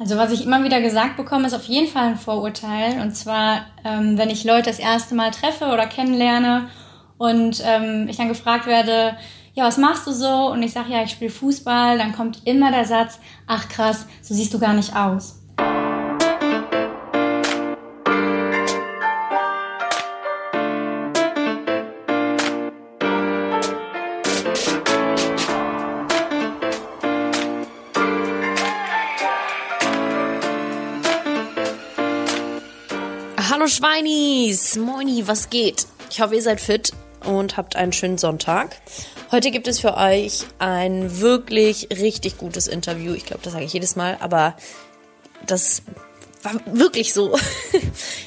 Also was ich immer wieder gesagt bekomme, ist auf jeden Fall ein Vorurteil. Und zwar, ähm, wenn ich Leute das erste Mal treffe oder kennenlerne und ähm, ich dann gefragt werde, ja, was machst du so? Und ich sage, ja, ich spiele Fußball, dann kommt immer der Satz, ach krass, so siehst du gar nicht aus. Schweinis! Moini, was geht? Ich hoffe, ihr seid fit und habt einen schönen Sonntag. Heute gibt es für euch ein wirklich richtig gutes Interview. Ich glaube, das sage ich jedes Mal, aber das war wirklich so.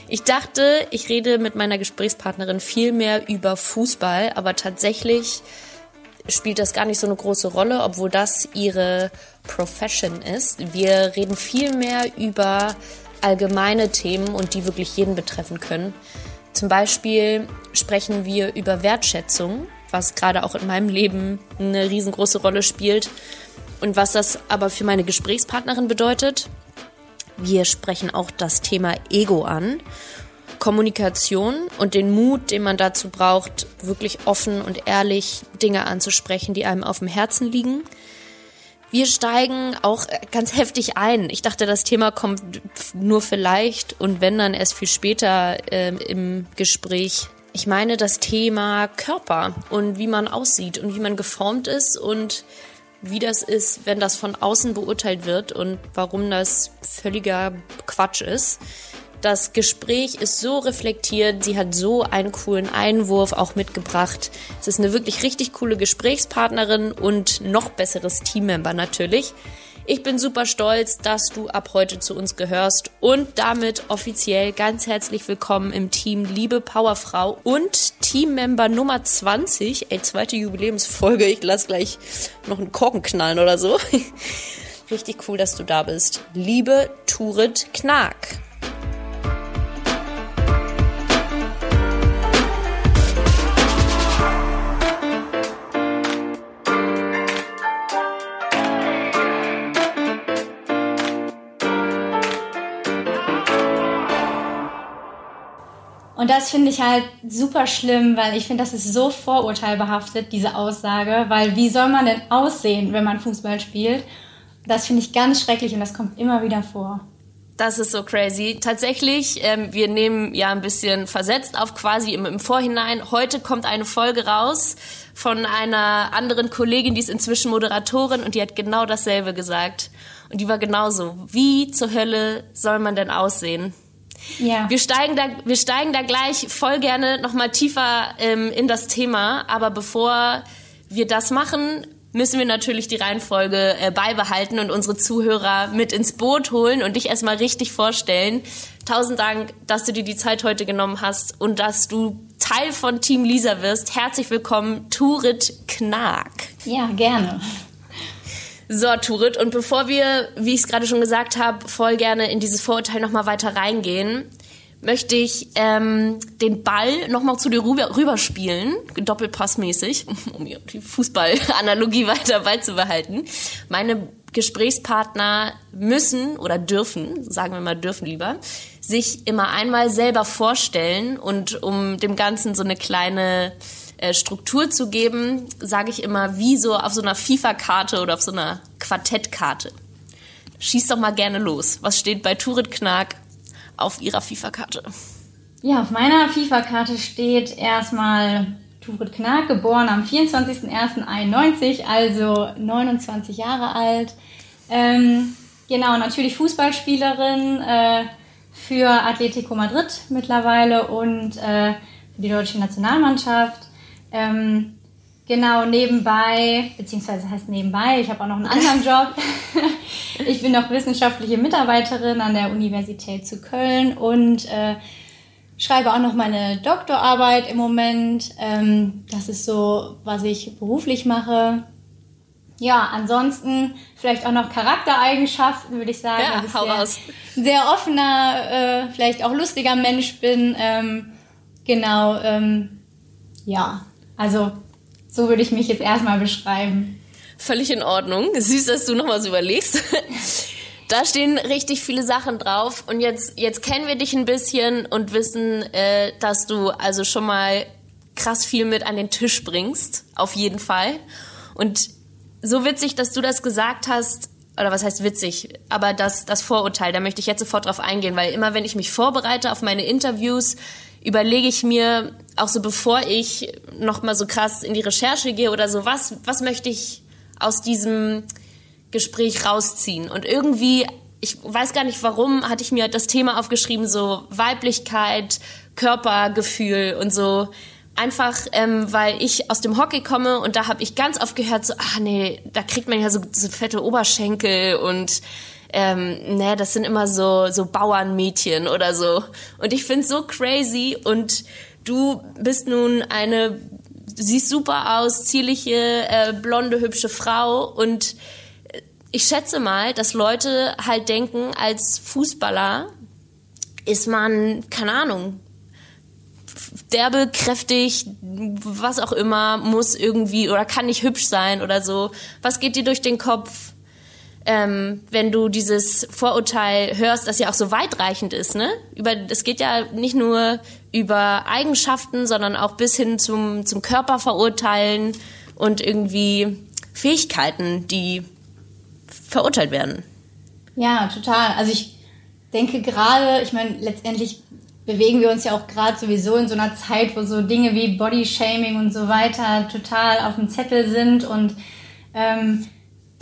Ich dachte, ich rede mit meiner Gesprächspartnerin viel mehr über Fußball, aber tatsächlich spielt das gar nicht so eine große Rolle, obwohl das ihre Profession ist. Wir reden viel mehr über allgemeine Themen und die wirklich jeden betreffen können. Zum Beispiel sprechen wir über Wertschätzung, was gerade auch in meinem Leben eine riesengroße Rolle spielt und was das aber für meine Gesprächspartnerin bedeutet. Wir sprechen auch das Thema Ego an, Kommunikation und den Mut, den man dazu braucht, wirklich offen und ehrlich Dinge anzusprechen, die einem auf dem Herzen liegen. Wir steigen auch ganz heftig ein. Ich dachte, das Thema kommt nur vielleicht und wenn dann erst viel später äh, im Gespräch. Ich meine das Thema Körper und wie man aussieht und wie man geformt ist und wie das ist, wenn das von außen beurteilt wird und warum das völliger Quatsch ist. Das Gespräch ist so reflektiert, sie hat so einen coolen Einwurf auch mitgebracht. Es ist eine wirklich richtig coole Gesprächspartnerin und noch besseres Teammember natürlich. Ich bin super stolz, dass du ab heute zu uns gehörst und damit offiziell ganz herzlich willkommen im Team Liebe Powerfrau und Teammember Nummer 20. Ey, zweite Jubiläumsfolge. Ich lass gleich noch einen Korken knallen oder so. Richtig cool, dass du da bist. Liebe Turit Knag. Das finde ich halt super schlimm, weil ich finde, das ist so vorurteilbehaftet, diese Aussage, weil wie soll man denn aussehen, wenn man Fußball spielt? Das finde ich ganz schrecklich und das kommt immer wieder vor. Das ist so crazy. Tatsächlich, ähm, wir nehmen ja ein bisschen versetzt auf quasi im, im, Vorhinein. Heute kommt eine Folge raus von einer anderen Kollegin, die ist inzwischen Moderatorin und die hat genau dasselbe gesagt. Und die war genauso. Wie zur Hölle soll man denn aussehen? Ja. Wir steigen da, wir steigen da gleich voll gerne nochmal tiefer ähm, in das Thema. Aber bevor wir das machen, müssen wir natürlich die Reihenfolge äh, beibehalten und unsere Zuhörer mit ins Boot holen und dich erstmal richtig vorstellen. Tausend Dank, dass du dir die Zeit heute genommen hast und dass du Teil von Team Lisa wirst. Herzlich willkommen, Turit Knag. Ja, gerne. So, Turit, und bevor wir, wie ich es gerade schon gesagt habe, voll gerne in dieses Vorurteil nochmal weiter reingehen, möchte ich ähm, den Ball nochmal zu dir rüber, rüberspielen, doppelpassmäßig, um die Fußballanalogie weiter beizubehalten. Meine Gesprächspartner müssen oder dürfen, sagen wir mal dürfen lieber, sich immer einmal selber vorstellen und um dem Ganzen so eine kleine äh, Struktur zu geben, sage ich immer, wie so auf so einer FIFA-Karte oder auf so einer Quartettkarte. Schieß doch mal gerne los. Was steht bei Turit Knag auf ihrer FIFA-Karte? Ja, auf meiner FIFA-Karte steht erstmal Turit Knag, geboren am 24.01.91, also 29 Jahre alt. Ähm, genau, natürlich Fußballspielerin äh, für Atletico Madrid mittlerweile und äh, für die deutsche Nationalmannschaft. Ähm, genau, nebenbei, beziehungsweise heißt nebenbei, ich habe auch noch einen anderen Job. ich bin noch wissenschaftliche Mitarbeiterin an der Universität zu Köln und äh, schreibe auch noch meine Doktorarbeit im Moment. Ähm, das ist so, was ich beruflich mache. Ja, ansonsten vielleicht auch noch Charaktereigenschaften, würde ich sagen. Ja, hau sehr, raus. sehr offener, äh, vielleicht auch lustiger Mensch bin. Ähm, genau, ähm, ja, also so würde ich mich jetzt erstmal beschreiben. Völlig in Ordnung. Süß, dass du noch was überlegst. Da stehen richtig viele Sachen drauf und jetzt, jetzt kennen wir dich ein bisschen und wissen, äh, dass du also schon mal krass viel mit an den Tisch bringst, auf jeden Fall. Und so witzig, dass du das gesagt hast, oder was heißt witzig, aber das, das Vorurteil, da möchte ich jetzt sofort drauf eingehen, weil immer wenn ich mich vorbereite auf meine Interviews, überlege ich mir, auch so bevor ich nochmal so krass in die Recherche gehe oder so, was, was möchte ich aus diesem Gespräch rausziehen? Und irgendwie, ich weiß gar nicht warum, hatte ich mir das Thema aufgeschrieben, so Weiblichkeit, Körpergefühl und so. Einfach, ähm, weil ich aus dem Hockey komme und da habe ich ganz oft gehört, so, ach nee, da kriegt man ja so, so fette Oberschenkel und ähm, ne, das sind immer so, so Bauernmädchen oder so. Und ich find's so crazy und du bist nun eine, siehst super aus, zierliche, äh, blonde, hübsche Frau und ich schätze mal, dass Leute halt denken, als Fußballer ist man, keine Ahnung, derbe, kräftig, was auch immer, muss irgendwie oder kann nicht hübsch sein oder so. Was geht dir durch den Kopf? ähm, wenn du dieses Vorurteil hörst, das ja auch so weitreichend ist, ne? Über, es geht ja nicht nur über Eigenschaften, sondern auch bis hin zum, zum Körperverurteilen und irgendwie Fähigkeiten, die verurteilt werden. Ja, total. Also ich denke gerade, ich meine, letztendlich bewegen wir uns ja auch gerade sowieso in so einer Zeit, wo so Dinge wie Bodyshaming und so weiter total auf dem Zettel sind und ähm,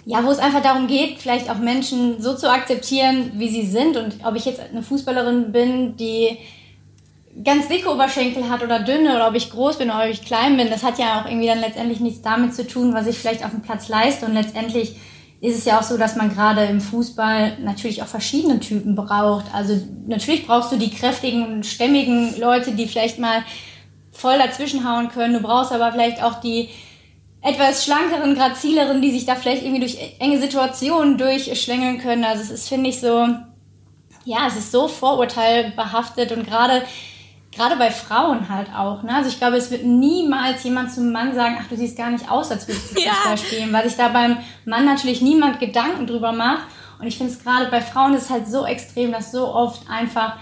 ja, wo es einfach darum geht, vielleicht auch Menschen so zu akzeptieren, wie sie sind. Und ob ich jetzt eine Fußballerin bin, die ganz dicke Oberschenkel hat oder dünne, oder ob ich groß bin oder ob ich klein bin, das hat ja auch irgendwie dann letztendlich nichts damit zu tun, was ich vielleicht auf dem Platz leiste. Und letztendlich ist es ja auch so, dass man gerade im Fußball natürlich auch verschiedene Typen braucht. Also natürlich brauchst du die kräftigen, stämmigen Leute, die vielleicht mal voll dazwischenhauen können. Du brauchst aber vielleicht auch die etwas schlankeren, grazileren, die sich da vielleicht irgendwie durch enge Situationen durchschlängeln können. Also es ist, finde ich, so, ja, es ist so vorurteilbehaftet und gerade gerade bei Frauen halt auch. Ne? Also ich glaube, es wird niemals jemand zum Mann sagen, ach, du siehst gar nicht aus, als würdest du Fußball ja. spielen, weil sich da beim Mann natürlich niemand Gedanken drüber macht. Und ich finde es gerade bei Frauen ist halt so extrem, dass so oft einfach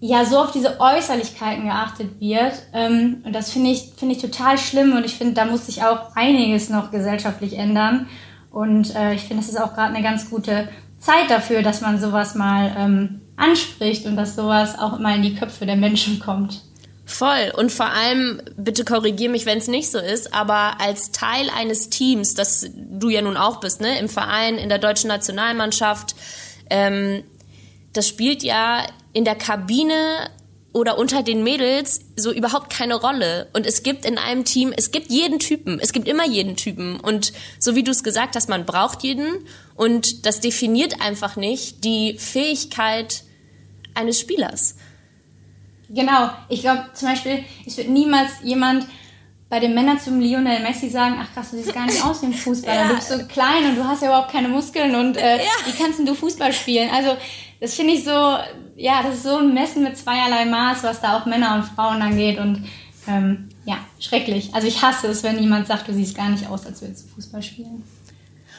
ja so auf diese Äußerlichkeiten geachtet wird. Ähm, und das finde ich, finde ich total schlimm und ich finde, da muss sich auch einiges noch gesellschaftlich ändern. Und äh, ich finde, das ist auch gerade eine ganz gute Zeit dafür, dass man sowas mal ähm, anspricht und dass sowas auch mal in die Köpfe der Menschen kommt. Voll. Und vor allem, bitte korrigier mich, wenn es nicht so ist, aber als Teil eines Teams, das du ja nun auch bist, ne, im Verein, in der deutschen Nationalmannschaft, ähm, das spielt ja in der Kabine oder unter den Mädels so überhaupt keine Rolle. Und es gibt in einem Team, es gibt jeden Typen, es gibt immer jeden Typen. Und so wie du es gesagt hast, man braucht jeden. Und das definiert einfach nicht die Fähigkeit eines Spielers. Genau. Ich glaube zum Beispiel, es wird niemals jemand bei den Männern zum Lionel Messi sagen, ach krass, du siehst gar nicht aus wie ein Fußballer. Ja. Du bist so klein und du hast ja überhaupt keine Muskeln und äh, ja. wie kannst denn du Fußball spielen? Also das finde ich so, ja, das ist so ein Messen mit zweierlei Maß, was da auch Männer und Frauen angeht und ähm, ja, schrecklich. Also ich hasse es, wenn jemand sagt, du siehst gar nicht aus, als würdest du Fußball spielen.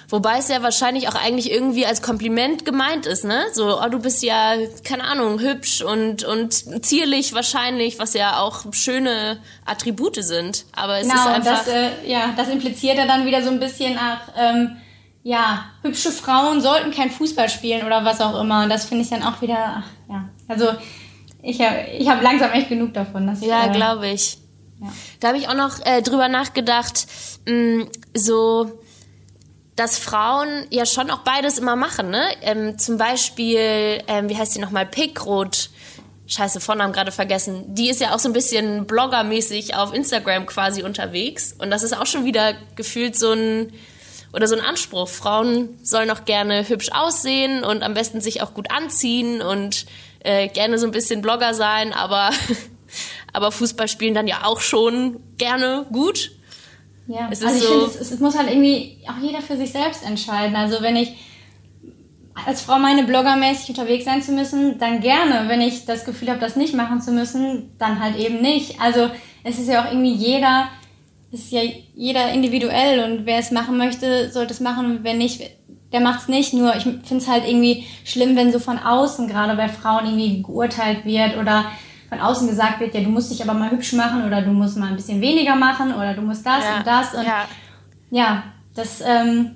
Wobei es ja wahrscheinlich auch eigentlich irgendwie als Kompliment gemeint ist, ne? So, oh, du bist ja, keine Ahnung, hübsch und, und zierlich wahrscheinlich, was ja auch schöne Attribute sind. Aber es genau, ist einfach. Das, äh, ja, das impliziert ja dann wieder so ein bisschen nach, ähm, ja, hübsche Frauen sollten kein Fußball spielen oder was auch immer. Und das finde ich dann auch wieder, ach, ja. Also ich habe ich hab langsam echt genug davon. Dass, ja, äh, glaube ich. Ja. Da habe ich auch noch äh, drüber nachgedacht, mh, mm, so dass Frauen ja schon auch beides immer machen, ne? Ähm, zum Beispiel, ähm, wie heißt sie nochmal, Pickrot. Scheiße, Vornamen gerade vergessen. Die ist ja auch so ein bisschen bloggermäßig auf Instagram quasi unterwegs. Und das ist auch schon wieder gefühlt so ein oder so ein Anspruch. Frauen sollen auch gerne hübsch aussehen und am besten sich auch gut anziehen und äh, gerne so ein bisschen Blogger sein, aber, aber Fußball spielen dann ja auch schon gerne gut. Ja, es also ich so finde, es, es muss halt irgendwie auch jeder für sich selbst entscheiden. Also wenn ich als Frau meine bloggermäßig unterwegs sein zu müssen, dann gerne. Wenn ich das Gefühl habe, das nicht machen zu müssen, dann halt eben nicht. Also es ist ja auch irgendwie jeder ist ja jeder individuell und wer es machen möchte, sollte es machen. Wenn nicht, der macht's nicht. Nur ich finde es halt irgendwie schlimm, wenn so von außen, gerade bei Frauen, irgendwie geurteilt wird oder von außen gesagt wird, ja, du musst dich aber mal hübsch machen oder du musst mal ein bisschen weniger machen oder du musst das Ja. und das. Und Ja. ja, das ähm,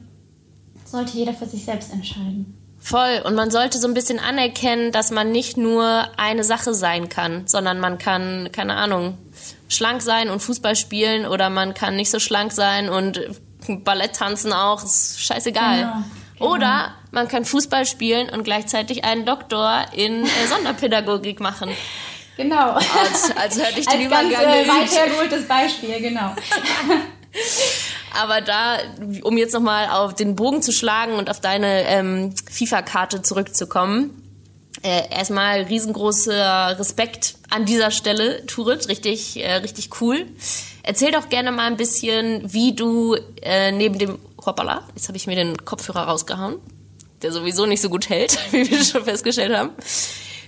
sollte jeder für sich selbst entscheiden. Voll. Und man sollte so ein bisschen anerkennen, dass man nicht nur eine Sache sein kann, sondern man kann, keine Ahnung, schlank sein und Fußball spielen oder man kann nicht so schlank sein und Ballett tanzen auch, ist scheißegal. Genau, genau. Oder man kann Fußball spielen und gleichzeitig einen Doktor in äh, Sonderpädagogik machen. Genau. Als, als hätte ich den Als ganz Übergang äh, geübt. weit hergeholtes Beispiel, genau. Aber da, um jetzt nochmal auf den Bogen zu schlagen und auf deine ähm, FIFA-Karte zurückzukommen, äh, erstmal riesengroßer Respekt an dieser Stelle, Turit, richtig, äh, richtig cool. Erzähl doch gerne mal ein bisschen, wie du äh, neben dem Hoppala, jetzt habe ich mir den Kopfhörer rausgehauen, der sowieso nicht so gut hält, wie wir schon festgestellt haben.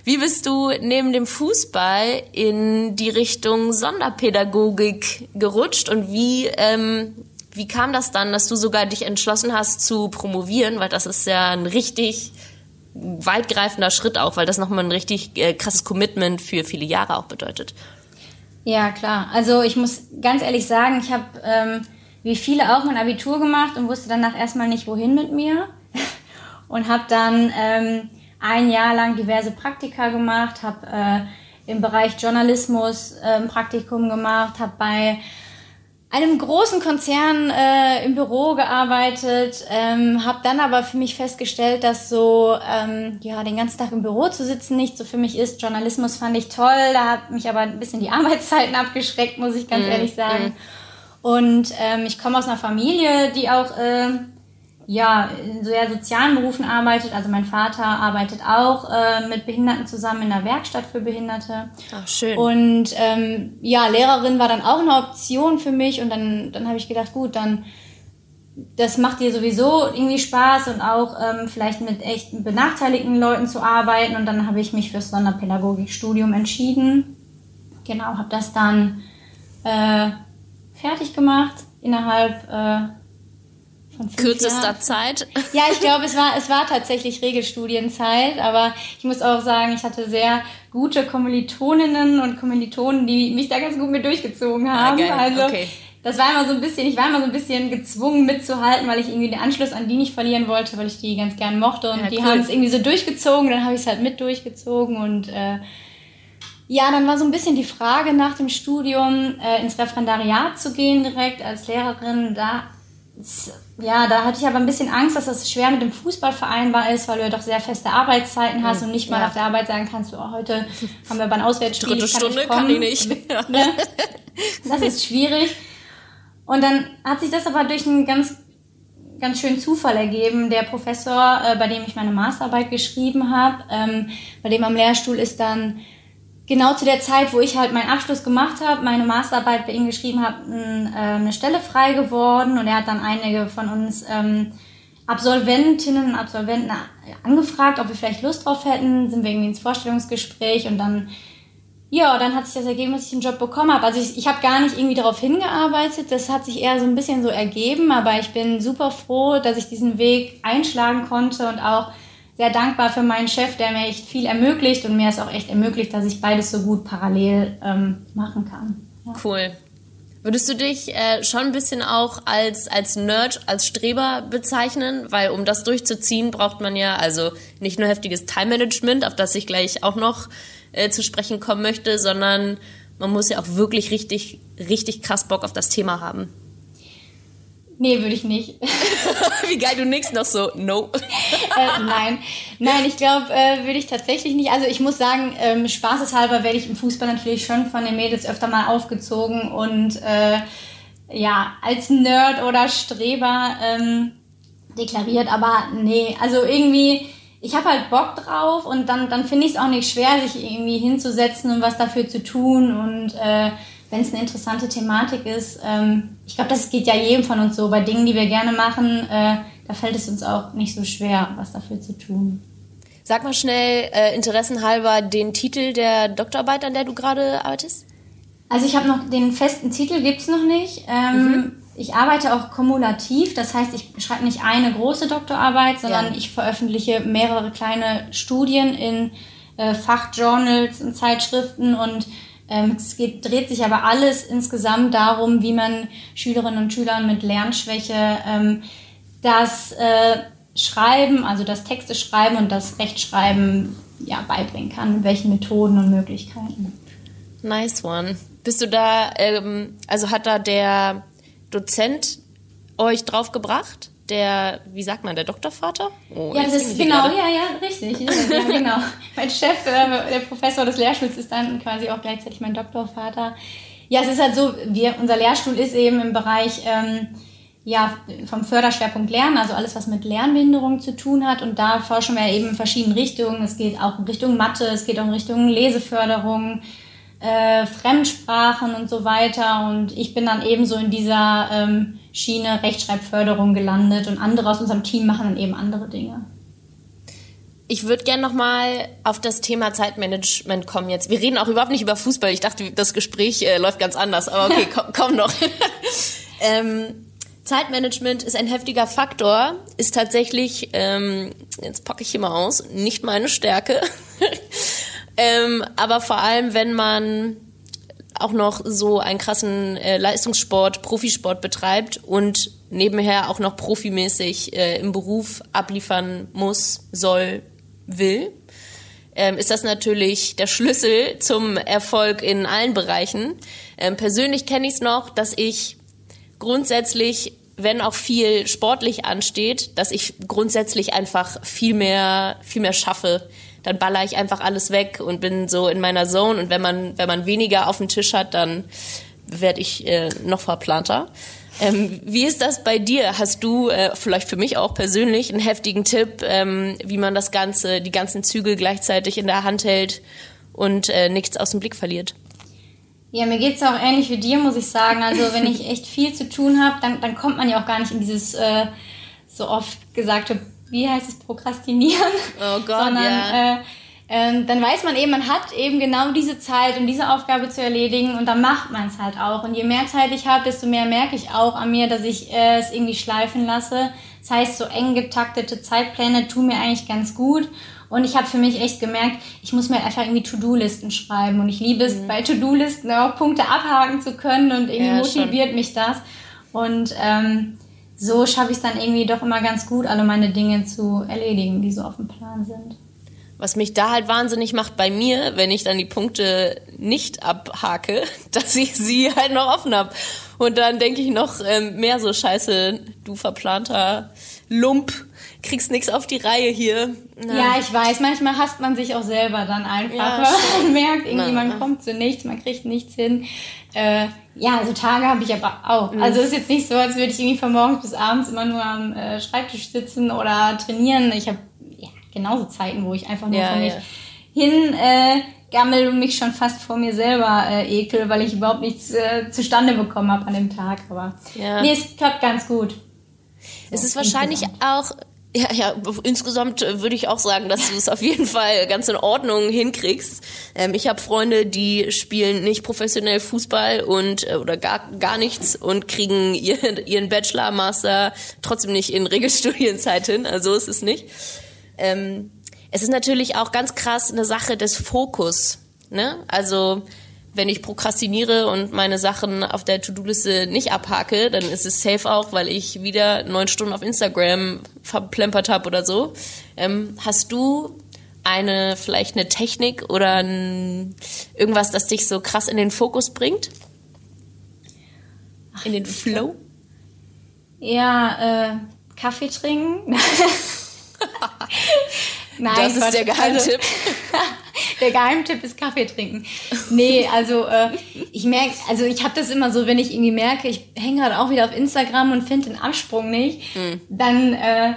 Wie bist du neben dem Fußball in die Richtung Sonderpädagogik gerutscht und wie, ähm, wie kam das dann, dass du sogar dich entschlossen hast zu promovieren, weil das ist ja ein richtig weitgreifender Schritt auch, weil das nochmal ein richtig äh, krasses Commitment für viele Jahre auch bedeutet. Ja, klar. Also ich muss ganz ehrlich sagen, ich habe ähm, wie viele auch mein Abitur gemacht und wusste danach erstmal nicht, wohin mit mir. Und habe dann ähm, ein Jahr lang diverse Praktika gemacht, habe äh, im Bereich Journalismus äh, ein Praktikum gemacht, habe bei einem großen Konzern äh, im Büro gearbeitet, ähm, habe dann aber für mich festgestellt, dass so ähm, ja den ganzen Tag im Büro zu sitzen nicht so für mich ist. Journalismus fand ich toll, da hat mich aber ein bisschen die Arbeitszeiten abgeschreckt, muss ich ganz ehrlich sagen. Und ähm, ich komme aus einer Familie, die auch äh, ja in sehr sozialen Berufen arbeitet. Also mein Vater arbeitet auch äh, mit Behinderten zusammen in einer Werkstatt für Behinderte. Ach, schön. Und ähm, ja, Lehrerin war dann auch eine Option für mich und dann, dann habe ich gedacht, gut, dann das macht dir sowieso irgendwie Spaß und auch ähm, vielleicht mit echt benachteiligten Leuten zu arbeiten und dann habe ich mich fürs Sonderpädagogikstudium entschieden. Genau, habe das dann äh, fertig gemacht innerhalb äh, Kürzester Jahren. Zeit. Ja, ich glaube, es war, es war tatsächlich Regelstudienzeit, aber ich muss auch sagen, ich hatte sehr gute Kommilitoninnen und Kommilitonen, die mich da ganz gut mit durchgezogen haben. geil, Also okay. das war immer so ein bisschen, ich war immer so ein bisschen gezwungen mitzuhalten, weil ich irgendwie den Anschluss an die nicht verlieren wollte, weil ich die ganz gern mochte und Ja, die cool. haben es irgendwie so durchgezogen, dann habe ich es halt mit durchgezogen und äh, ja, dann war so ein bisschen die Frage nach dem Studium äh, ins Referendariat zu gehen direkt als Lehrerin. Da, ja, da hatte ich aber ein bisschen Angst, dass das schwer mit dem Fußball vereinbar ist, weil du ja doch sehr feste Arbeitszeiten hast und nicht mal ja. auf der Arbeit sagen kannst, oh, heute haben wir aber ein Auswärtsspiel. Dritte ich kann Stunde kann ich nicht. Ne? Das ist schwierig. Und dann hat sich das aber durch einen ganz, ganz schönen Zufall ergeben. Der Professor, äh, bei dem ich meine Masterarbeit geschrieben habe, ähm, bei dem am Lehrstuhl ist dann genau zu der Zeit, wo ich halt meinen Abschluss gemacht habe, meine Masterarbeit bei ihm geschrieben habe, n- äh, eine Stelle frei geworden. Und er hat dann einige von uns ähm, Absolventinnen und Absolventen angefragt, ob wir vielleicht Lust drauf hätten, sind wir irgendwie ins Vorstellungsgespräch und dann ja, dann hat sich das ergeben, dass ich den Job bekommen. Habe. Also ich, ich habe gar nicht irgendwie darauf hingearbeitet, das hat sich eher so ein bisschen so ergeben, aber ich bin super froh, dass ich diesen Weg einschlagen konnte und auch sehr dankbar für meinen Chef, der mir echt viel ermöglicht und mir es auch echt ermöglicht, dass ich beides so gut parallel ähm, machen kann. Ja. Cool. Würdest du dich äh, schon ein bisschen auch als, als Nerd, als Streber bezeichnen? Weil um das durchzuziehen, braucht man ja also nicht nur heftiges Time-Management, auf das ich gleich auch noch äh, zu sprechen kommen möchte, sondern man muss ja auch wirklich richtig, richtig krass Bock auf das Thema haben. Nee, würde ich nicht. Wie geil du nix noch so, no. äh, nein, nein, ich glaube, äh, würde ich tatsächlich nicht. Also ich muss sagen, ähm, spaßeshalber werde ich im Fußball natürlich schon von den Mädels öfter mal aufgezogen und äh, ja, als Nerd oder Streber ähm, deklariert, aber nee, also irgendwie, ich habe halt Bock drauf und dann, dann finde ich es auch nicht schwer, sich irgendwie hinzusetzen und was dafür zu tun und äh, wenn es eine interessante Thematik ist, ähm, ich glaube, das geht ja jedem von uns so, bei Dingen, die wir gerne machen, äh, da fällt es uns auch nicht so schwer, was dafür zu tun. Sag mal schnell, äh, interessenhalber, den Titel der Doktorarbeit, an der du gerade arbeitest? Also ich habe noch den festen Titel gibt's noch nicht. Ähm, ich arbeite auch kumulativ, das heißt, ich schreibe nicht eine große Doktorarbeit, sondern Ja. ich veröffentliche mehrere kleine Studien in äh, Fachjournals und Zeitschriften und es geht, dreht sich aber alles insgesamt darum, wie man Schülerinnen und Schülern mit Lernschwäche ähm, das äh, Schreiben, also das Texte schreiben und das Rechtschreiben ja, beibringen kann, mit welchen Methoden und Möglichkeiten. Nice one. Bist du da, ähm, also hat da der Dozent euch draufgebracht? Der, wie sagt man, der Doktorvater? Oh, Ja, das ist genau, ja, ja, richtig. Ja, ja, genau. mein Chef, äh, der Professor des Lehrstuhls, ist dann quasi auch gleichzeitig mein Doktorvater. Ja, es ist halt so, wir, unser Lehrstuhl ist eben im Bereich ähm, ja, vom Förderschwerpunkt Lernen, also alles, was mit Lernbehinderung zu tun hat. Und da forschen wir eben in verschiedenen Richtungen. Es geht auch in Richtung Mathe, es geht auch in Richtung Leseförderung, äh, Fremdsprachen und so weiter. Und ich bin dann eben so in dieser ähm, Schiene Rechtschreibförderung gelandet und andere aus unserem Team machen dann eben andere Dinge. Ich würde gerne nochmal auf das Thema Zeitmanagement kommen jetzt. Wir reden auch überhaupt nicht über Fußball. Ich dachte, das Gespräch äh, läuft ganz anders, aber okay, komm, komm noch. ähm, Zeitmanagement ist ein heftiger Faktor, ist tatsächlich, ähm, jetzt packe ich hier mal aus, nicht meine Stärke. ähm, aber vor allem, wenn man auch noch so einen krassen äh, Leistungssport, Profisport betreibt und nebenher auch noch profimäßig äh, im Beruf abliefern muss, soll, will, ähm, ist das natürlich der Schlüssel zum Erfolg in allen Bereichen. Ähm, persönlich kenne ich es noch, dass ich grundsätzlich, wenn auch viel sportlich ansteht, dass ich grundsätzlich einfach viel mehr, viel mehr schaffe. Dann baller ich einfach alles weg und bin so in meiner Zone. Und wenn man, wenn man weniger auf dem Tisch hat, dann werde ich äh, noch verplanter. Ähm, wie ist das bei dir? Hast du äh, vielleicht für mich auch persönlich einen heftigen Tipp, ähm, wie man das Ganze, die ganzen Zügel gleichzeitig in der Hand hält und äh, nichts aus dem Blick verliert? Ja, mir geht's auch ähnlich wie dir, muss ich sagen. Also wenn ich echt viel zu tun habe, dann, dann kommt man ja auch gar nicht in dieses äh, so oft gesagte, wie heißt es, Prokrastinieren. Oh Gott, Sondern ja. äh, ähm, dann weiß man eben, man hat eben genau diese Zeit, um diese Aufgabe zu erledigen und dann macht man es halt auch. Und je mehr Zeit ich habe, desto mehr merke ich auch an mir, dass ich äh, es irgendwie schleifen lasse. Das heißt, so eng getaktete Zeitpläne tun mir eigentlich ganz gut. Und ich habe für mich echt gemerkt, ich muss mir einfach irgendwie To-Do-Listen schreiben. Und ich liebe es, bei To-Do-Listen auch Punkte abhaken zu können und irgendwie Mhm. Ja, schon. motiviert mich das. Und ähm, so schaffe ich es dann irgendwie doch immer ganz gut, alle meine Dinge zu erledigen, die so auf dem Plan sind. Was mich da halt wahnsinnig macht bei mir, wenn ich dann die Punkte nicht abhake, dass ich sie halt noch offen habe. Und dann denke ich noch ähm, mehr so, scheiße, du verplanter Lump, kriegst nix auf die Reihe hier. Na, Ja, ich weiß, manchmal hasst man sich auch selber dann einfach, Ja, man merkt, irgendwie, man kommt zu nichts, man kriegt nichts hin. Äh, ja, so Tage habe ich aber auch. Mhm. Also es ist jetzt nicht so, als würde ich irgendwie von morgens bis abends immer nur am äh, Schreibtisch sitzen oder trainieren. Ich habe ja, genauso Zeiten, wo ich einfach nur Ja, von mich ja. hin äh, gammel und mich schon fast vor mir selber äh, ekel, weil ich überhaupt nichts äh, zustande bekommen habe an dem Tag. Aber Ja. nee, es klappt ganz gut. Es ist wahrscheinlich auch, ja, ja, insgesamt äh, würde ich auch sagen, dass du es auf jeden Fall ganz in Ordnung hinkriegst. Ähm, ich habe Freunde, die spielen nicht professionell Fußball und äh, oder gar gar nichts und kriegen ihren, ihren Bachelor, Master trotzdem nicht in Regelstudienzeit hin. Also ist es nicht. Ähm, es ist natürlich auch ganz krass eine Sache des Fokus. Ne? Also wenn ich prokrastiniere und meine Sachen auf der To-Do-Liste nicht abhake, dann ist es safe auch, weil ich wieder neun Stunden auf Instagram verplempert habe oder so. Ähm, hast du eine vielleicht eine Technik oder ein, irgendwas, das dich so krass in den Fokus bringt? In den Flow? Ja, äh, Kaffee trinken. Nein, das ist der Geheimtipp. Also, der Geheimtipp ist Kaffee trinken. Nee, also äh, ich merke, also ich habe das immer so, wenn ich irgendwie merke, ich hänge gerade auch wieder auf Instagram und finde den Absprung nicht, dann, äh,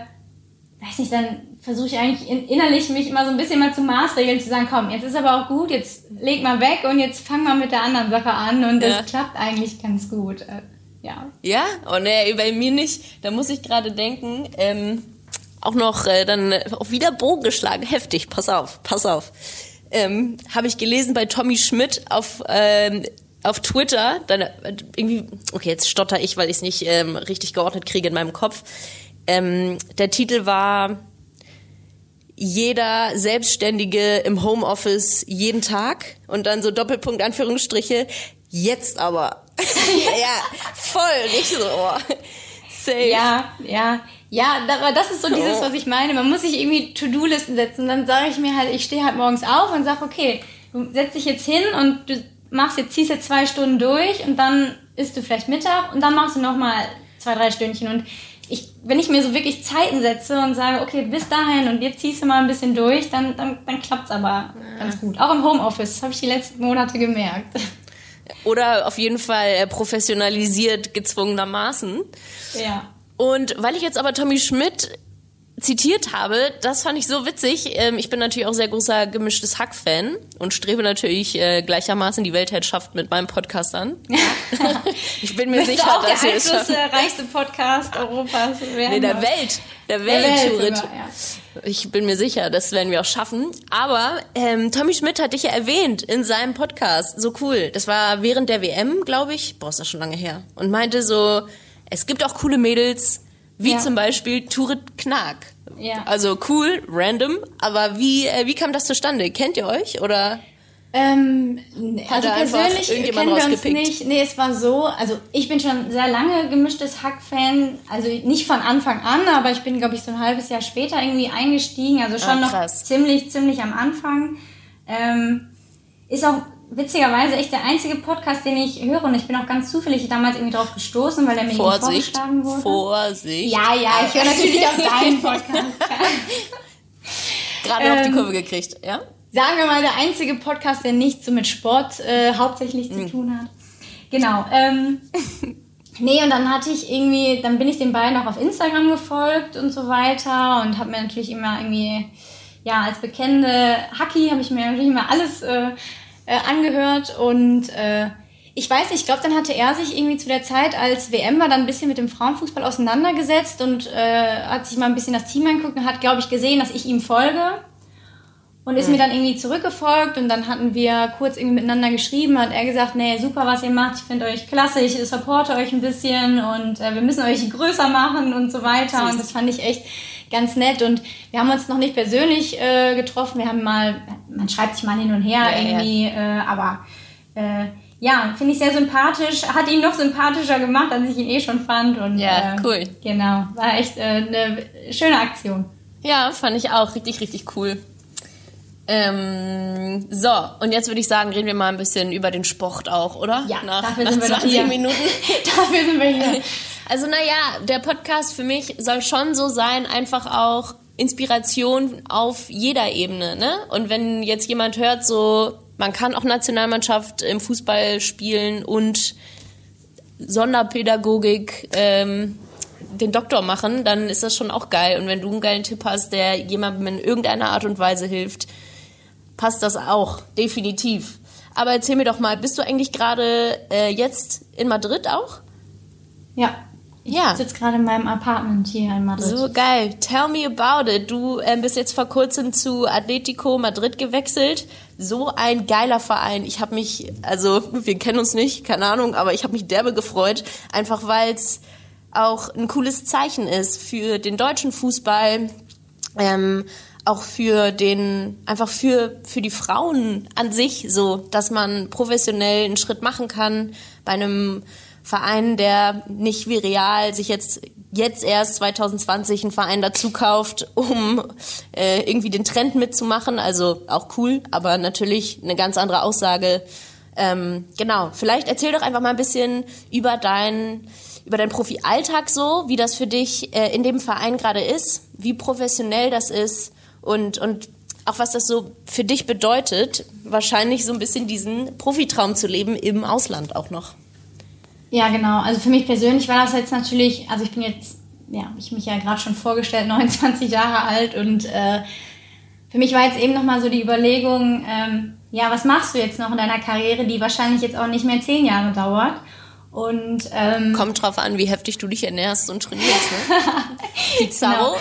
weiß nicht, dann versuche ich eigentlich in, innerlich mich immer so ein bisschen mal zu maßregeln, zu sagen, komm, jetzt ist aber auch gut, jetzt leg mal weg und jetzt fang mal mit der anderen Sache an und das Ja. klappt eigentlich ganz gut. Äh, ja. Ja? Oh nee, bei mir nicht. Da muss ich gerade denken, ähm, auch noch äh, dann äh, auch wieder Bogen geschlagen. Heftig, pass auf, pass auf. Ähm, Habe ich gelesen bei Tommy Schmidt auf, ähm, auf Twitter, deine, irgendwie, okay, jetzt stotter ich, weil ich es nicht ähm, richtig geordnet kriege in meinem Kopf. Ähm, der Titel war jeder Selbstständige im Homeoffice jeden Tag und dann so Doppelpunkt Anführungsstriche, jetzt aber. ja, voll, nicht so. Oh. Safe. Ja, ja. Ja, das ist so dieses, was ich meine. Man muss sich irgendwie To-Do-Listen setzen. Und dann sage ich mir halt, ich stehe halt morgens auf und sage, okay, du setzt dich jetzt hin und du machst jetzt, ziehst jetzt zwei Stunden durch und dann isst du vielleicht Mittag und dann machst du nochmal zwei, drei Stündchen. Und ich, wenn ich mir so wirklich Zeiten setze und sage, okay, bis dahin und jetzt ziehst du mal ein bisschen durch, dann, dann, dann klappt es aber ja. ganz gut. Auch im Homeoffice, habe ich die letzten Monate gemerkt. Oder auf jeden Fall äh, professionalisiert gezwungenermaßen. Ja. Und weil ich jetzt aber Tommy Schmidt zitiert habe, das fand ich so witzig. Ähm, ich bin natürlich auch sehr großer gemischtes Hack-Fan und strebe natürlich äh, gleichermaßen die Weltherrschaft mit meinem Podcast an. ich bin mir Bist sicher, auch dass der einflussreichste Podcast Europas werden. Nee, der. Welt. Der Der Welt, Welt sogar, ja. Ich bin mir sicher, das werden wir auch schaffen. Aber ähm, Tommy Schmidt hat dich ja erwähnt in seinem Podcast. So cool. Das war während der WM, glaube ich. Boah, ist das schon lange her. Und meinte so, es gibt auch coole Mädels, wie Ja. zum Beispiel Turit Knack. Ja. Also cool, random. Aber wie, äh, wie kam das zustande? Kennt ihr euch? Oder? Ähm, also er persönlich kennen wir uns nicht. Nee, es war so, also ich bin schon sehr lange gemischtes Hack-Fan, also nicht von Anfang an, aber ich bin, glaube ich, so ein halbes Jahr später irgendwie eingestiegen, also schon Ah, noch ziemlich, ziemlich am Anfang. Ähm, ist auch witzigerweise echt der einzige Podcast, den ich höre und ich bin auch ganz zufällig damals irgendwie drauf gestoßen, weil der mir Vorsicht. vorgeschlagen wurde. Vorsicht. ja, ja, ich höre natürlich auch deinen Podcast. Gerade noch die Ähm, Kurve gekriegt, ja? sagen wir mal, der einzige Podcast, der nichts so mit Sport äh, hauptsächlich zu tun hat. Genau. Ähm, nee, und dann hatte ich irgendwie, dann bin ich den beiden auch auf Instagram gefolgt und so weiter und habe mir natürlich immer irgendwie, ja, als bekennende Hacki habe ich mir natürlich immer alles äh, äh, angehört und äh, ich weiß nicht, ich glaube, dann hatte er sich irgendwie zu der Zeit, als WM war, dann ein bisschen mit dem Frauenfußball auseinandergesetzt und äh, hat sich mal ein bisschen das Team angeguckt und hat, glaube ich, gesehen, dass ich ihm folge und ist mir dann irgendwie zurückgefolgt und dann hatten wir kurz irgendwie miteinander geschrieben, hat er gesagt, nee, super, was ihr macht, ich finde euch klasse, ich supporte euch ein bisschen und äh, wir müssen euch größer machen und so weiter und das fand ich echt ganz nett und wir haben uns noch nicht persönlich äh, getroffen, wir haben mal, man schreibt sich mal hin und her Ja, ja. irgendwie, Äh, aber äh, ja, finde ich sehr sympathisch, hat ihn noch sympathischer gemacht, als ich ihn eh schon fand und Ja, äh, cool. Genau, war echt äh, eine schöne Aktion. Ja, fand ich auch richtig, richtig cool. Ähm, so, und jetzt würde ich sagen, reden wir mal ein bisschen über den Sport auch, oder? Ja, nach, dafür nach sind wir doch 20 hier. Minuten. Dafür sind wir hier. Also naja, der Podcast für mich soll schon so sein, einfach auch Inspiration auf jeder Ebene. Ne? Und wenn jetzt jemand hört, so man kann auch Nationalmannschaft im Fußball spielen und Sonderpädagogik ähm, den Doktor machen, dann ist das schon auch geil. Und wenn du einen geilen Tipp hast, der jemandem in irgendeiner Art und Weise hilft, passt das auch, definitiv. Aber erzähl mir doch mal, bist du eigentlich gerade äh, jetzt in Madrid auch? Ja. Ja. Ich sitze gerade in meinem Apartment hier in Madrid. So geil. Tell me about it. Du ähm, bist jetzt vor kurzem zu Atletico Madrid gewechselt. So ein geiler Verein. Ich habe mich, also wir kennen uns nicht, keine Ahnung, aber ich habe mich derbe gefreut, einfach weil es auch ein cooles Zeichen ist für den deutschen Fußball, ähm, auch für den, einfach für, für die Frauen an sich, so, dass man professionell einen Schritt machen kann bei einem Verein, der nicht wie Real sich jetzt jetzt erst 2020 einen Verein dazu kauft, um äh, irgendwie den Trend mitzumachen. Also auch cool, aber natürlich eine ganz andere Aussage. Ähm, genau, vielleicht erzähl doch einfach mal ein bisschen über deinen über deinen Profi-Alltag so, wie das für dich äh, in dem Verein gerade ist, wie professionell das ist und und auch was das so für dich bedeutet, wahrscheinlich so ein bisschen diesen Profitraum zu leben im Ausland auch noch. Ja, genau. Also für mich persönlich war das jetzt natürlich, also ich bin jetzt, ja, ich mich ja gerade schon vorgestellt, 29 Jahre alt und äh, für mich war jetzt eben nochmal so die Überlegung, ähm, ja, was machst du jetzt noch in deiner Karriere, die wahrscheinlich jetzt auch nicht mehr zehn Jahre dauert. Und ähm, Kommt drauf an, wie heftig du dich ernährst und trainierst. Ne? Pizarro,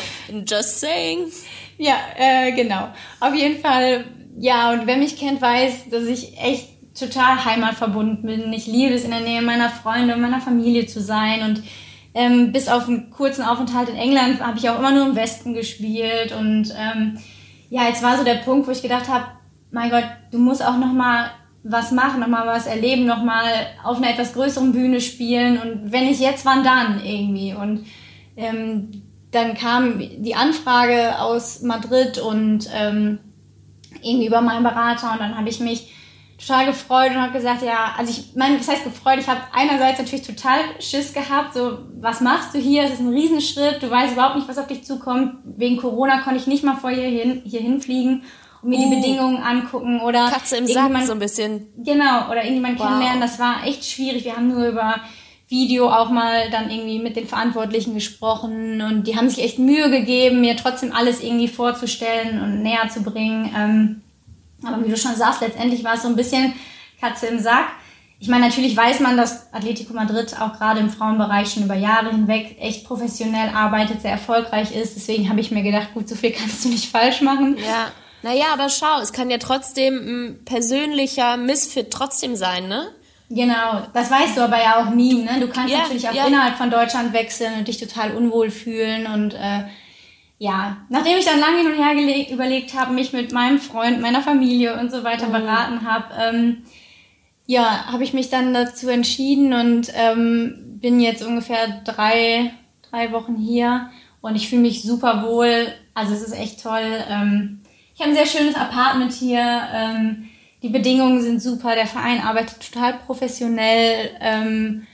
just saying. Ja, äh, genau. Auf jeden Fall, ja, und wer mich kennt, weiß, dass ich echt total heimatverbunden bin. Ich liebe es, in der Nähe meiner Freunde und meiner Familie zu sein. Und ähm, bis auf einen kurzen Aufenthalt in England habe ich auch immer nur im Westen gespielt. Und ähm, ja, jetzt war so der Punkt, wo ich gedacht habe, mein Gott, du musst auch noch mal was machen, noch mal was erleben, noch mal auf einer etwas größeren Bühne spielen. Und wenn nicht jetzt, wann dann irgendwie? Und ähm, dann kam die Anfrage aus Madrid und ähm, irgendwie über meinen Berater und dann habe ich mich total gefreut und habe gesagt, ja, also ich meine, was heißt gefreut? Ich habe einerseits natürlich total Schiss gehabt, so, was machst du hier? Es ist ein Riesenschritt, du weißt überhaupt nicht, was auf dich zukommt. Wegen Corona konnte ich nicht mal vor hier, hin, hier hinfliegen und mir uh, die Bedingungen angucken oder Katze im Sack so ein bisschen. Genau, oder irgendjemand wow. kennenlernen, das war echt schwierig. Wir haben nur über Video auch mal dann irgendwie mit den Verantwortlichen gesprochen und die haben sich echt Mühe gegeben, mir trotzdem alles irgendwie vorzustellen und näher zu bringen. Ähm, aber wie du schon sagst, letztendlich war es so ein bisschen Katze im Sack. Ich meine, natürlich weiß man, dass Atletico Madrid auch gerade im Frauenbereich schon über Jahre hinweg echt professionell arbeitet, sehr erfolgreich ist. Deswegen habe ich mir gedacht, gut, so viel kannst du nicht falsch machen. Ja. Naja, aber schau, es kann ja trotzdem ein persönlicher Missfit trotzdem sein, ne? Genau, das weißt du aber ja auch nie. Ne? Du kannst ja, natürlich auch ja. innerhalb von Deutschland wechseln und dich total unwohl fühlen. Und äh, ja, nachdem ich dann lange hin und her überlegt habe, mich mit meinem Freund, meiner Familie und so weiter mhm. beraten habe, ähm, ja, habe ich mich dann dazu entschieden und ähm, bin jetzt ungefähr drei, drei Wochen hier und ich fühle mich super wohl. Also es ist echt toll. Ähm, ich habe ein sehr schönes Apartment hier. Ähm, die Bedingungen sind super, der Verein arbeitet total professionell. Ähm,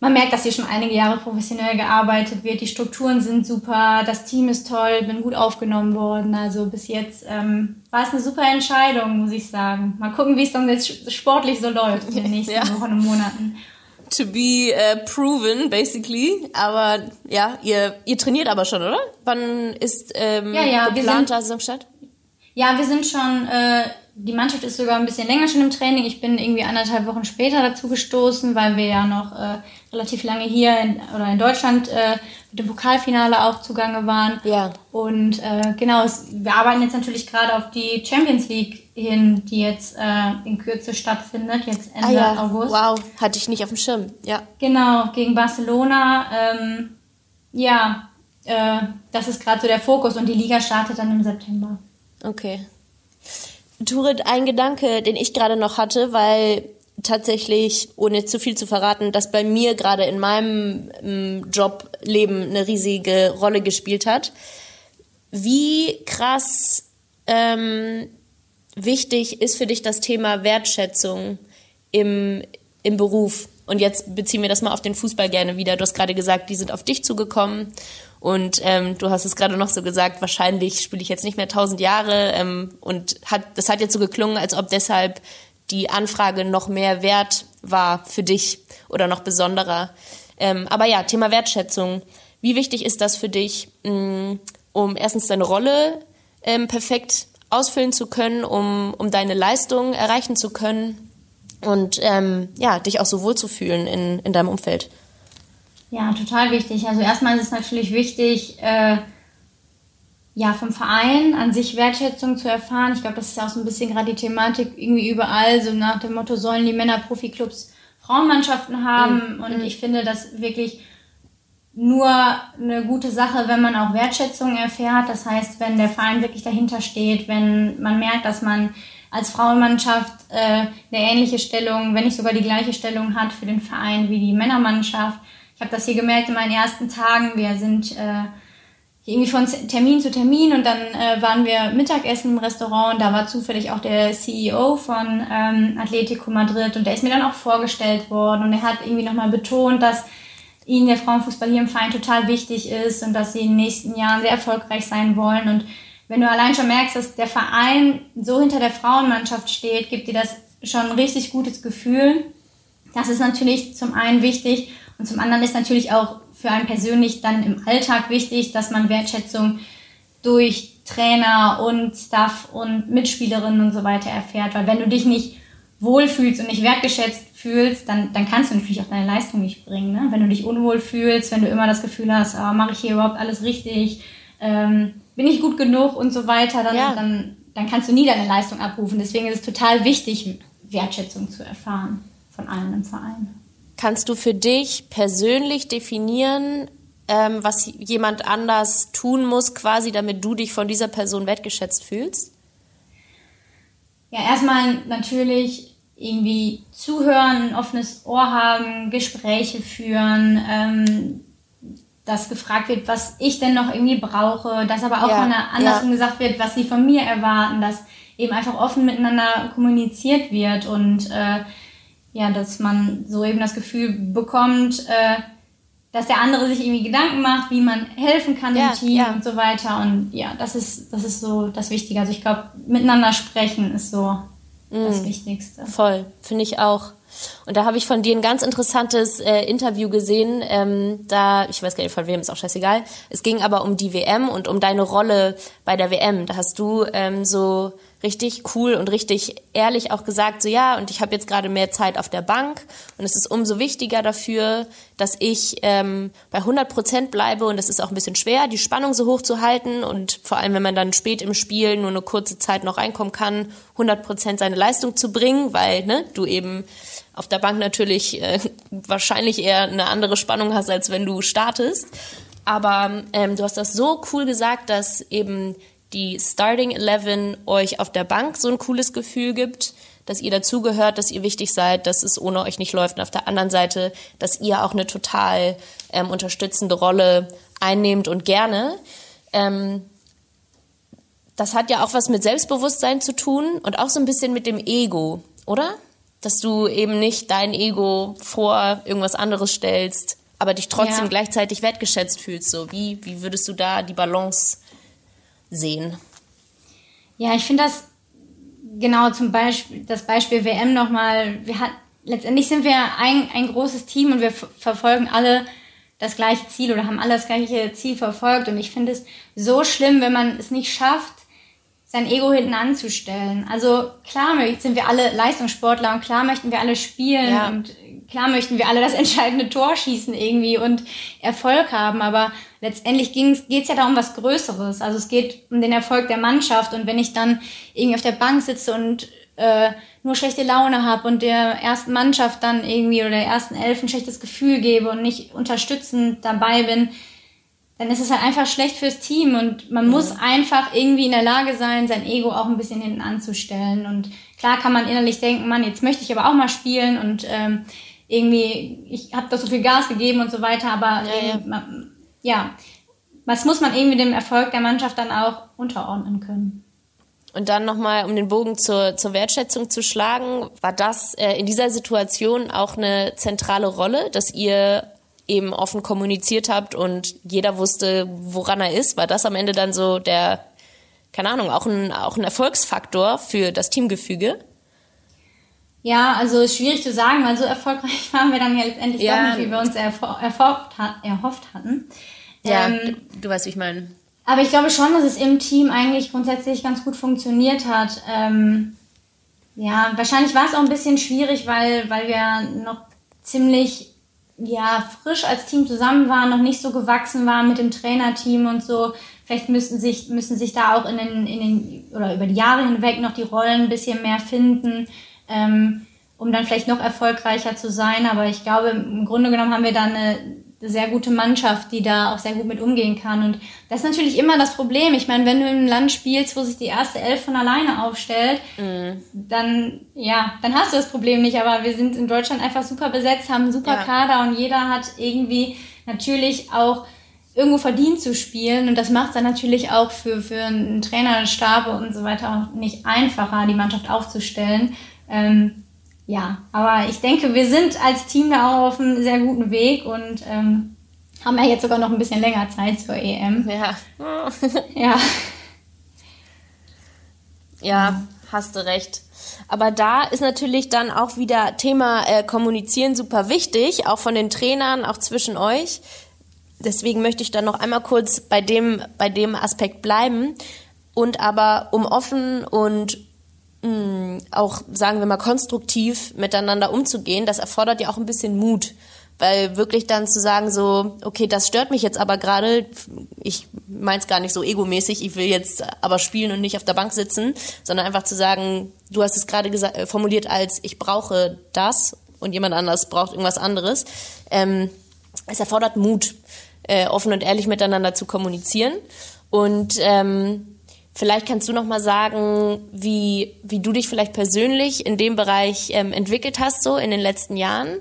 man merkt, dass hier schon einige Jahre professionell gearbeitet wird. Die Strukturen sind super, das Team ist toll, bin gut aufgenommen worden. Also bis jetzt ähm, war es eine super Entscheidung, muss ich sagen. Mal gucken, wie es dann jetzt sportlich so läuft in den nächsten ja. Wochen und Monaten. To be uh, proven, basically. Aber ja, ihr, ihr trainiert aber schon, oder? Wann ist ähm, ja, ja, geplanter Saisonstart? Ja, wir sind schon äh, die Mannschaft ist sogar ein bisschen länger schon im Training. Ich bin irgendwie anderthalb Wochen später dazu gestoßen, weil wir ja noch äh, relativ lange hier in, oder in Deutschland äh, mit dem Pokalfinale auch zugange waren. Ja. Und äh, genau, es, wir arbeiten jetzt natürlich gerade auf die Champions League hin, die jetzt äh, in Kürze stattfindet, jetzt Ende ah, ja. August. Wow, hatte ich nicht auf dem Schirm. Ja. Genau, gegen Barcelona. Ähm, ja, äh, das ist gerade so der Fokus und die Liga startet dann im September. Okay. Turit, ein Gedanke, den ich gerade noch hatte, weil tatsächlich, ohne zu viel zu verraten, das bei mir gerade in meinem ähm, Jobleben eine riesige Rolle gespielt hat. Wie krass ähm, wichtig ist für dich das Thema Wertschätzung im, im Beruf? Und jetzt beziehen wir das mal auf den Fußball gerne wieder. Du hast gerade gesagt, die sind auf dich zugekommen und ähm, du hast es gerade noch so gesagt, wahrscheinlich spiele ich jetzt nicht mehr tausend Jahre. Ähm, und hat, das hat jetzt so geklungen, als ob deshalb die Anfrage noch mehr wert war für dich oder noch besonderer. Ähm, aber ja, Thema Wertschätzung. Wie wichtig ist das für dich, mh, mm, um erstens deine Rolle ähm, perfekt ausfüllen zu können, um, um deine Leistung erreichen zu können und ähm, ja, dich auch so wohl zu fühlen in, in deinem Umfeld? Ja, total wichtig. Also erstmal ist es natürlich wichtig, äh, ja, vom Verein an sich Wertschätzung zu erfahren. Ich glaube, das ist ja auch so ein bisschen gerade die Thematik irgendwie überall, so nach dem Motto, sollen die Männer-Profiklubs Frauenmannschaften haben? Mhm. Und mhm. ich finde das wirklich nur eine gute Sache, wenn man auch Wertschätzung erfährt. Das heißt, wenn der Verein wirklich dahinter steht, wenn man merkt, dass man als Frauenmannschaft äh, eine ähnliche Stellung, wenn nicht sogar die gleiche Stellung hat für den Verein wie die Männermannschaft ich habe das hier gemerkt in meinen ersten Tagen. Wir sind äh, irgendwie von Termin zu Termin und dann äh, waren wir Mittagessen im Restaurant und da war zufällig auch der CEO von ähm, Atletico Madrid und der ist mir dann auch vorgestellt worden und er hat irgendwie nochmal betont, dass ihnen der Frauenfußball hier im Verein total wichtig ist und dass sie in den nächsten Jahren sehr erfolgreich sein wollen und wenn du allein schon merkst, dass der Verein so hinter der Frauenmannschaft steht, gibt dir das schon ein richtig gutes Gefühl. Das ist natürlich zum einen wichtig und zum anderen ist natürlich auch für einen persönlich dann im Alltag wichtig, dass man Wertschätzung durch Trainer und Staff und Mitspielerinnen und so weiter erfährt. Weil wenn du dich nicht wohlfühlst und nicht wertgeschätzt fühlst, dann, dann kannst du natürlich auch deine Leistung nicht bringen. Ne? Wenn du dich unwohl fühlst, wenn du immer das Gefühl hast, oh, mache ich hier überhaupt alles richtig, ähm, bin ich gut genug und so weiter, dann, ja. dann, dann kannst du nie deine Leistung abrufen. Deswegen ist es total wichtig, Wertschätzung zu erfahren von allen im Verein. Kannst du für dich persönlich definieren, ähm, was jemand anders tun muss, quasi, damit du dich von dieser Person wertgeschätzt fühlst? Ja, erstmal natürlich irgendwie zuhören, ein offenes Ohr haben, Gespräche führen, ähm, dass gefragt wird, was ich denn noch irgendwie brauche, dass aber auch ja, von der andersrum ja. gesagt wird, was sie von mir erwarten, dass eben einfach offen miteinander kommuniziert wird und äh, ja, dass man so eben das Gefühl bekommt, äh, dass der andere sich irgendwie Gedanken macht, wie man helfen kann ja, im Team ja. und so weiter. Und ja, das ist, das ist so das Wichtige. Also ich glaube, miteinander sprechen ist so mm, das Wichtigste. Voll, finde ich auch. Und da habe ich von dir ein ganz interessantes äh, Interview gesehen. Ähm, da, ich weiß gar nicht von wem, ist auch scheißegal. Es ging aber um die WM und um deine Rolle bei der WM. Da hast du ähm, so richtig cool und richtig ehrlich auch gesagt, so ja, und ich habe jetzt gerade mehr Zeit auf der Bank und es ist umso wichtiger dafür, dass ich ähm, bei 100 Prozent bleibe und es ist auch ein bisschen schwer, die Spannung so hoch zu halten und vor allem, wenn man dann spät im Spiel nur eine kurze Zeit noch reinkommen kann, 100 Prozent seine Leistung zu bringen, weil ne, du eben auf der Bank natürlich äh, wahrscheinlich eher eine andere Spannung hast, als wenn du startest. Aber ähm, du hast das so cool gesagt, dass eben die Starting Eleven euch auf der Bank so ein cooles Gefühl gibt, dass ihr dazugehört, dass ihr wichtig seid, dass es ohne euch nicht läuft. Und auf der anderen Seite, dass ihr auch eine total ähm, unterstützende Rolle einnehmt und gerne. Ähm, das hat ja auch was mit Selbstbewusstsein zu tun und auch so ein bisschen mit dem Ego, oder? Dass du eben nicht dein Ego vor irgendwas anderes stellst, aber dich trotzdem ja. gleichzeitig wertgeschätzt fühlst. So, wie, wie würdest du da die Balance sehen? Ja, ich finde das genau zum Beispiel, das Beispiel WM nochmal, wir hat, letztendlich sind wir ein, ein großes Team und wir verfolgen alle das gleiche Ziel oder haben alle das gleiche Ziel verfolgt und ich finde es so schlimm, wenn man es nicht schafft, sein Ego hinten anzustellen. Also klar sind wir alle Leistungssportler und klar möchten wir alle spielen ja. und klar möchten wir alle das entscheidende Tor schießen irgendwie und Erfolg haben, aber letztendlich geht es ja darum was Größeres. Also es geht um den Erfolg der Mannschaft und wenn ich dann irgendwie auf der Bank sitze und äh, nur schlechte Laune habe und der ersten Mannschaft dann irgendwie oder der ersten Elf ein schlechtes Gefühl gebe und nicht unterstützend dabei bin, dann ist es halt einfach schlecht fürs Team und man muss einfach irgendwie in der Lage sein, sein Ego auch ein bisschen hinten anzustellen. Und klar kann man innerlich denken, Mann, jetzt möchte ich aber auch mal spielen und ähm, irgendwie, ich habe da so viel Gas gegeben und so weiter, aber ja, ja. Man, ja, was muss man irgendwie dem Erfolg der Mannschaft dann auch unterordnen können. Und dann nochmal, um den Bogen zur, zur Wertschätzung zu schlagen, war das äh, in dieser Situation auch eine zentrale Rolle, dass ihr eben offen kommuniziert habt und jeder wusste, woran er ist? War das am Ende dann so der, keine Ahnung, auch ein, auch ein Erfolgsfaktor für das Teamgefüge? Ja, also ist schwierig zu sagen, weil so erfolgreich waren wir dann ja letztendlich ja. doch nicht, wie wir uns erhofft, erhofft hatten. Ja, ähm, du, du, weißt, wie ich meine. Aber ich glaube schon, dass es im Team eigentlich grundsätzlich ganz gut funktioniert hat. Ähm, ja, wahrscheinlich war es auch ein bisschen schwierig, weil, weil wir noch ziemlich ja, frisch als Team zusammen waren, noch nicht so gewachsen waren mit dem Trainerteam und so. Vielleicht müssen sich, müssen sich da auch in den, in den, oder über die Jahre hinweg noch die Rollen ein bisschen mehr finden ähm, um dann vielleicht noch erfolgreicher zu sein. Aber ich glaube, im Grunde genommen haben wir da eine sehr gute Mannschaft, die da auch sehr gut mit umgehen kann. Und das ist natürlich immer das Problem. Ich meine, wenn du in einem Land spielst, wo sich die erste Elf von alleine aufstellt, mhm. dann, ja, dann hast du das Problem nicht. Aber wir sind in Deutschland einfach super besetzt, haben einen super ja. Kader und jeder hat irgendwie natürlich auch irgendwo verdient zu spielen. Und das macht es dann natürlich auch für, für einen Trainerstab und so weiter auch nicht einfacher, die Mannschaft aufzustellen. Ähm, ja, aber ich denke, wir sind als Team da auch auf einem sehr guten Weg und ähm, haben ja jetzt sogar noch ein bisschen länger Zeit zur EM. Ja. ja. Ja, hast du recht. Aber da ist natürlich dann auch wieder Thema äh, Kommunizieren super wichtig, auch von den Trainern, auch zwischen euch. Deswegen möchte ich dann noch einmal kurz bei dem, bei dem Aspekt bleiben und aber um offen und mh, auch, sagen wir mal, konstruktiv miteinander umzugehen, das erfordert ja auch ein bisschen Mut. Weil wirklich dann zu sagen so, okay, das stört mich jetzt aber gerade, ich meins gar nicht so egomäßig, ich will jetzt aber spielen und nicht auf der Bank sitzen, sondern einfach zu sagen, du hast es gerade äh, formuliert als, ich brauche das und jemand anders braucht irgendwas anderes. Ähm, es erfordert Mut, äh, offen und ehrlich miteinander zu kommunizieren. Und ähm, vielleicht kannst du noch mal sagen, wie, wie du dich vielleicht persönlich in dem Bereich ähm, entwickelt hast, so in den letzten Jahren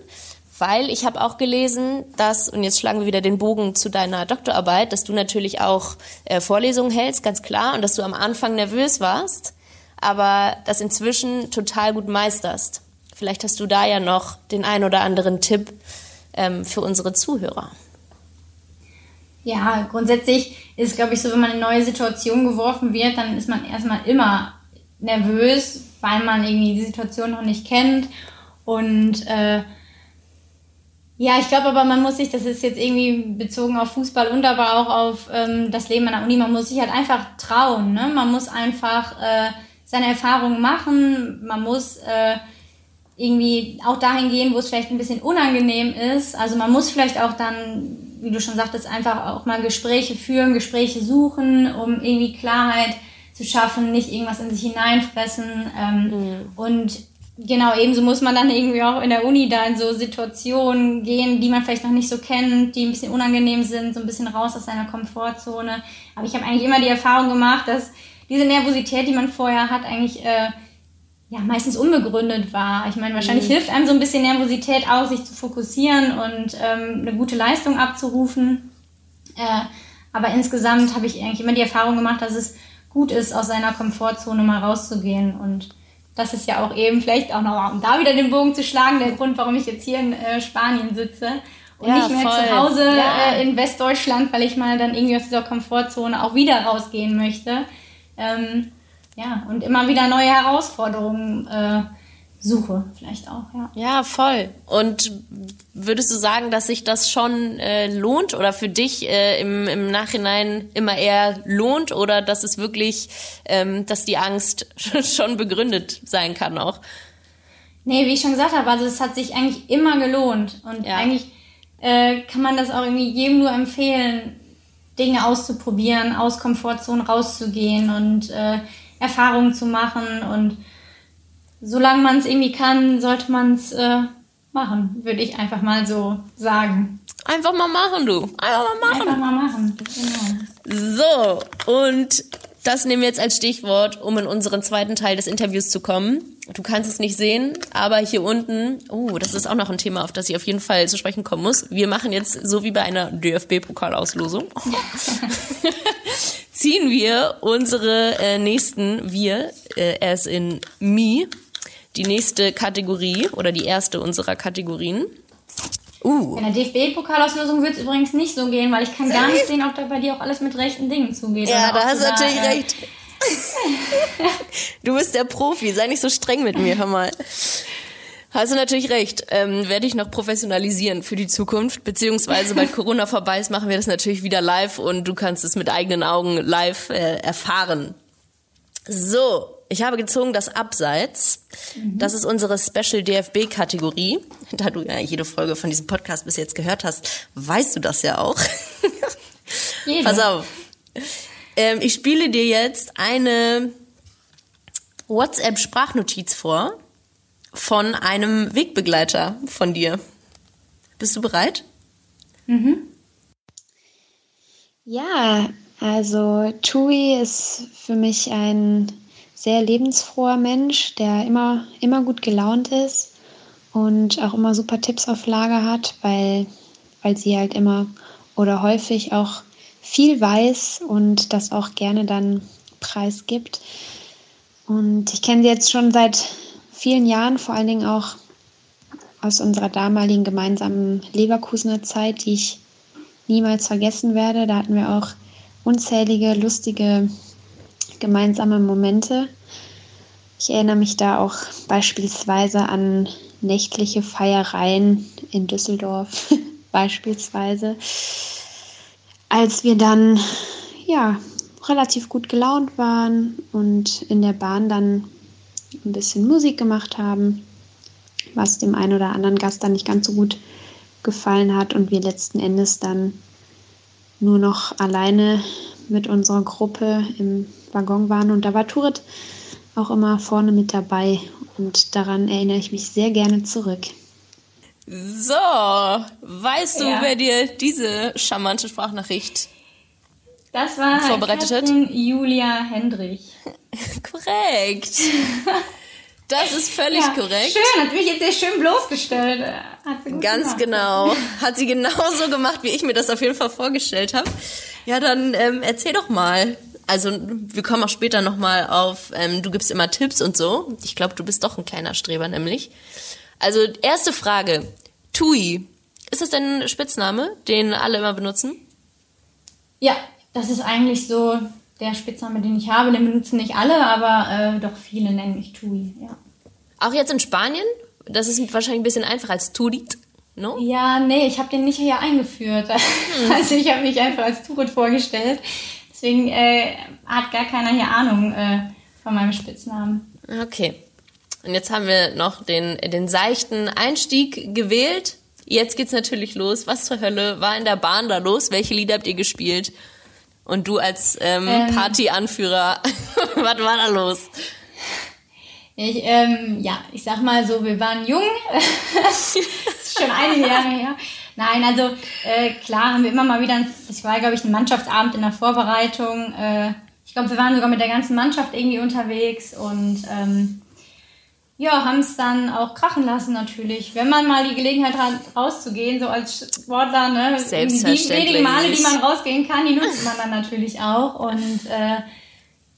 weil ich habe auch gelesen, dass, und jetzt schlagen wir wieder den Bogen zu deiner Doktorarbeit, dass du natürlich auch äh, Vorlesungen hältst, ganz klar, und dass du am Anfang nervös warst, aber das inzwischen total gut meisterst. Vielleicht hast du da ja noch den ein oder anderen Tipp ähm, für unsere Zuhörer. Ja, grundsätzlich ist, glaube ich, so, wenn man in eine neue Situation geworfen wird, dann ist man erstmal immer nervös, weil man irgendwie die Situation noch nicht kennt und äh, ja, ich glaube aber, man muss sich, das ist jetzt irgendwie bezogen auf Fußball und aber auch auf ähm, das Leben an der Uni, man muss sich halt einfach trauen. Ne? Man muss einfach äh, seine Erfahrungen machen, man muss äh, irgendwie auch dahin gehen, wo es vielleicht ein bisschen unangenehm ist. Also man muss vielleicht auch dann, wie du schon sagtest, einfach auch mal Gespräche führen, Gespräche suchen, um irgendwie Klarheit zu schaffen, nicht irgendwas in sich hineinfressen. Ähm, mhm. Und Genau, ebenso muss man dann irgendwie auch in der Uni da in so Situationen gehen, die man vielleicht noch nicht so kennt, die ein bisschen unangenehm sind, so ein bisschen raus aus seiner Komfortzone. Aber ich habe eigentlich immer die Erfahrung gemacht, dass diese Nervosität, die man vorher hat, eigentlich äh, ja meistens unbegründet war. Ich meine, wahrscheinlich mhm. hilft einem so ein bisschen Nervosität auch, sich zu fokussieren und ähm, eine gute Leistung abzurufen. Äh, aber insgesamt habe ich eigentlich immer die Erfahrung gemacht, dass es gut ist, aus seiner Komfortzone mal rauszugehen und das ist ja auch eben vielleicht auch noch, um da wieder den Bogen zu schlagen, der Grund, warum ich jetzt hier in äh, Spanien sitze und ja, nicht mehr voll. zu Hause ja. äh, in Westdeutschland, weil ich mal dann irgendwie aus dieser Komfortzone auch wieder rausgehen möchte. Ähm, ja, und immer wieder neue Herausforderungen äh, suche, vielleicht auch, ja. Ja, voll. Und würdest du sagen, dass sich das schon äh, lohnt oder für dich äh, im, im Nachhinein immer eher lohnt oder dass es wirklich, ähm, dass die Angst schon begründet sein kann auch? Nee, wie ich schon gesagt habe, also es hat sich eigentlich immer gelohnt und ja. eigentlich äh, kann man das auch irgendwie jedem nur empfehlen, Dinge auszuprobieren, aus Komfortzonen rauszugehen und äh, Erfahrungen zu machen und solange man es irgendwie kann, sollte man es äh, machen, würde ich einfach mal so sagen. Einfach mal machen, du. Einfach mal machen. Einfach mal machen, genau. So, und das nehmen wir jetzt als Stichwort, um in unseren zweiten Teil des Interviews zu kommen. Du kannst es nicht sehen, aber hier unten, oh, das ist auch noch ein Thema, auf das ich auf jeden Fall zu sprechen kommen muss. Wir machen jetzt so wie bei einer DFB-Pokalauslosung. ziehen wir unsere äh, nächsten, wir, äh, ist in Me, die nächste Kategorie oder die erste unserer Kategorien. Uh. In der DFB-Pokalauslosung wird es übrigens nicht so gehen, weil ich kann gar nicht sehen, ob da bei dir auch alles mit rechten Dingen zugeht. Ja, da hast du natürlich äh, recht. du bist der Profi, sei nicht so streng mit mir, hör mal. Hast du natürlich recht. Ähm, werde ich noch professionalisieren für die Zukunft. Beziehungsweise, weil Corona vorbei ist, machen wir das natürlich wieder live und du kannst es mit eigenen Augen live äh, erfahren. So, ich habe gezogen das Abseits. Mhm. Das ist unsere Special DFB-Kategorie. Da du ja jede Folge von diesem Podcast bis jetzt gehört hast, weißt du das ja auch. Jede. Pass auf. Ähm, ich spiele dir jetzt eine WhatsApp-Sprachnotiz vor von einem Wegbegleiter von dir. Bist du bereit? Mhm. Ja, also Tui ist für mich ein sehr lebensfroher Mensch, der immer, immer gut gelaunt ist und auch immer super Tipps auf Lager hat, weil, weil sie halt immer oder häufig auch viel weiß und das auch gerne dann preisgibt. Und ich kenne sie jetzt schon seit vielen Jahren, vor allen Dingen auch aus unserer damaligen gemeinsamen Leverkusener Zeit, die ich niemals vergessen werde. Da hatten wir auch unzählige lustige gemeinsame Momente. Ich erinnere mich da auch beispielsweise an nächtliche Feiereien in Düsseldorf, beispielsweise, als wir dann ja relativ gut gelaunt waren und in der Bahn dann ein bisschen Musik gemacht haben, was dem einen oder anderen Gast dann nicht ganz so gut gefallen hat und wir letzten Endes dann nur noch alleine mit unserer Gruppe im Waggon waren. Und da war Turit auch immer vorne mit dabei. Und daran erinnere ich mich sehr gerne zurück. So, weißt du, ja. wer dir diese charmante Sprachnachricht das war vorbereitet hat? Julia Hendrich. Korrekt. Das ist völlig ja, korrekt. Schön, hat mich jetzt sehr schön bloßgestellt. Ganz gemacht. genau. Hat sie genauso gemacht, wie ich mir das auf jeden Fall vorgestellt habe. Ja, dann ähm, erzähl doch mal. Also wir kommen auch später nochmal auf, ähm, du gibst immer Tipps und so. Ich glaube, du bist doch ein kleiner Streber nämlich. Also erste Frage. Tui. Ist das dein Spitzname, den alle immer benutzen? Ja, das ist eigentlich so der Spitzname, den ich habe. Den benutzen nicht alle, aber äh, doch viele nennen mich Tui, ja. Auch jetzt in Spanien? Das ist wahrscheinlich ein bisschen einfacher als Turit, no? Ja, nee, ich habe den nicht hier eingeführt. Hm. Also ich habe mich einfach als Turit vorgestellt. Deswegen äh, hat gar keiner hier Ahnung äh, von meinem Spitznamen. Okay. Und jetzt haben wir noch den, den seichten Einstieg gewählt. Jetzt geht's natürlich los. Was zur Hölle war in der Bahn da los? Welche Lieder habt ihr gespielt? Und du als ähm, ähm, Partyanführer, was war da los? Ich, ähm, ja, ich sag mal so, wir waren jung. das ist schon einige Jahre her. Nein, also äh, klar haben wir immer mal wieder, es war glaube ich ein Mannschaftsabend in der Vorbereitung. Äh, ich glaube, wir waren sogar mit der ganzen Mannschaft irgendwie unterwegs und ähm, ja, haben es dann auch krachen lassen natürlich. Wenn man mal die Gelegenheit hat, rauszugehen, so als Sportler, ne? Selbstverständlich. Die wenigen Male, die man rausgehen kann, die nutzt man dann natürlich auch. Und äh,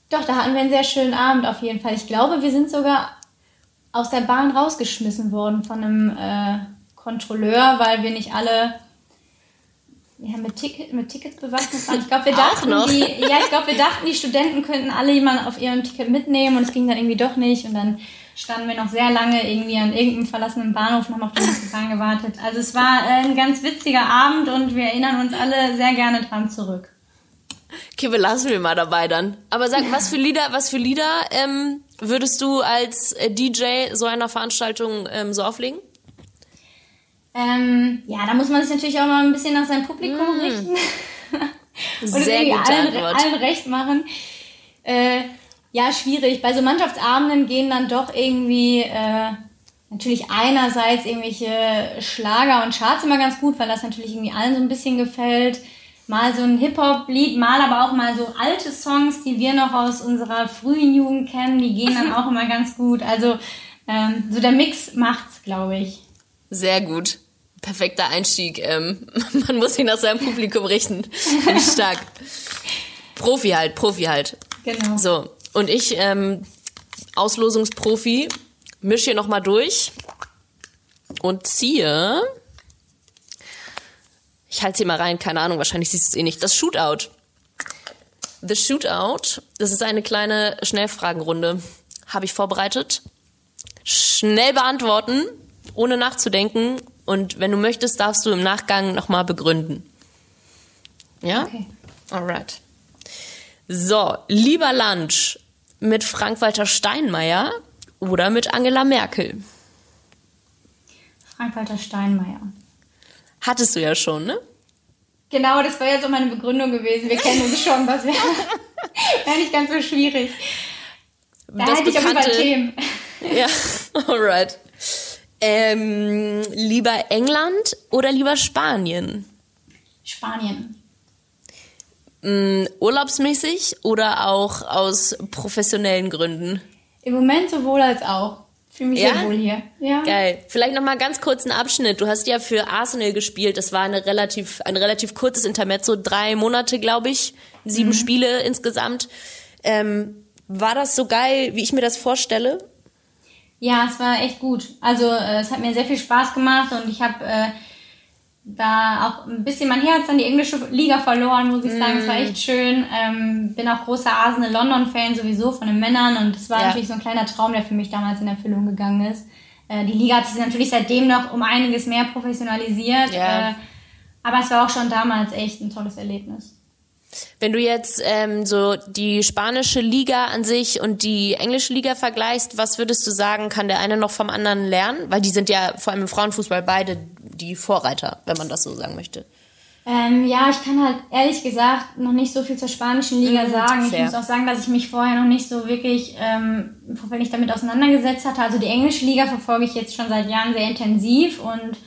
doch, da hatten wir einen sehr schönen Abend auf jeden Fall. Ich glaube, wir sind sogar aus der Bahn rausgeschmissen worden von einem äh, Kontrolleur, weil wir nicht alle ja, mit, Ticket, mit Tickets bewaffnet waren. Ich glaube, wir dachten, die, ja, ich glaube, wir dachten, die Studenten könnten alle jemanden auf ihrem Ticket mitnehmen und es ging dann irgendwie doch nicht. Und dann standen wir noch sehr lange irgendwie an irgendeinem verlassenen Bahnhof noch auf den nächsten Bahn gewartet. Also es war äh, ein ganz witziger Abend und wir erinnern uns alle sehr gerne dran zurück. Okay, wir lassen wir mal dabei dann. Aber sag, was für Lieder, was für Lieder ähm, würdest du als äh, DJ so einer Veranstaltung ähm, so auflegen? Ähm, ja, da muss man sich natürlich auch mal ein bisschen nach seinem Publikum mm. richten. und Sehr gute allen, allen recht machen. Äh, ja, schwierig. Bei so Mannschaftsabenden gehen dann doch irgendwie äh, natürlich einerseits irgendwelche Schlager und Charts immer ganz gut, weil das natürlich irgendwie allen so ein bisschen gefällt. Mal so ein Hip-Hop-Lied, mal aber auch mal so alte Songs, die wir noch aus unserer frühen Jugend kennen, die gehen dann auch immer ganz gut. Also ähm, so der Mix macht's, glaube ich. Sehr gut. Perfekter Einstieg. Ähm, man muss sich nach seinem Publikum richten. Stark. Profi halt, Profi halt. Genau. So, und ich, ähm, Auslosungsprofi, mische hier nochmal durch und ziehe. Ich halte sie mal rein, keine Ahnung, wahrscheinlich siehst du es eh nicht. Das Shootout. The Shootout, das ist eine kleine Schnellfragenrunde. Habe ich vorbereitet. Schnell beantworten, ohne nachzudenken. Und wenn du möchtest, darfst du im Nachgang nochmal begründen. Ja? Okay. Alright. So, lieber Lunch mit Frank-Walter Steinmeier oder mit Angela Merkel? Frank-Walter Steinmeier. Hattest du ja schon, ne? Genau, das war ja so meine Begründung gewesen. Wir kennen uns schon, das wäre wär nicht ganz so schwierig. Da das hätte ich bekannte, auf Themen. Ja, alright. Ähm, lieber England oder lieber Spanien? Spanien. Mm, urlaubsmäßig oder auch aus professionellen Gründen? Im Moment sowohl als auch. Fühle mich ja? sehr wohl hier. Ja. Geil. Vielleicht noch mal ganz kurz einen Abschnitt. Du hast ja für Arsenal gespielt. Das war eine relativ, ein relativ kurzes Intermezzo, drei Monate, glaube ich, sieben mhm. Spiele insgesamt. Ähm, war das so geil, wie ich mir das vorstelle? Ja, es war echt gut. Also äh, es hat mir sehr viel Spaß gemacht und ich habe äh, da auch ein bisschen mein Herz an die englische Liga verloren, muss ich sagen. Es war mm. echt schön. Ähm, bin auch großer Arsenal London-Fan sowieso von den Männern und es war ja. natürlich so ein kleiner Traum, der für mich damals in Erfüllung gegangen ist. Äh, die Liga hat sich natürlich seitdem noch um einiges mehr professionalisiert. Ja. Äh, aber es war auch schon damals echt ein tolles Erlebnis. Wenn du jetzt ähm, so die spanische Liga an sich und die englische Liga vergleichst, was würdest du sagen, kann der eine noch vom anderen lernen? Weil die sind ja vor allem im Frauenfußball beide die Vorreiter, wenn man das so sagen möchte. Ähm, ja, ich kann halt ehrlich gesagt noch nicht so viel zur spanischen Liga Mhm, sagen. fair. Ich muss auch sagen, dass ich mich vorher noch nicht so wirklich ähm, vorfällig damit auseinandergesetzt hatte. Also die englische Liga verfolge ich jetzt schon seit Jahren sehr intensiv und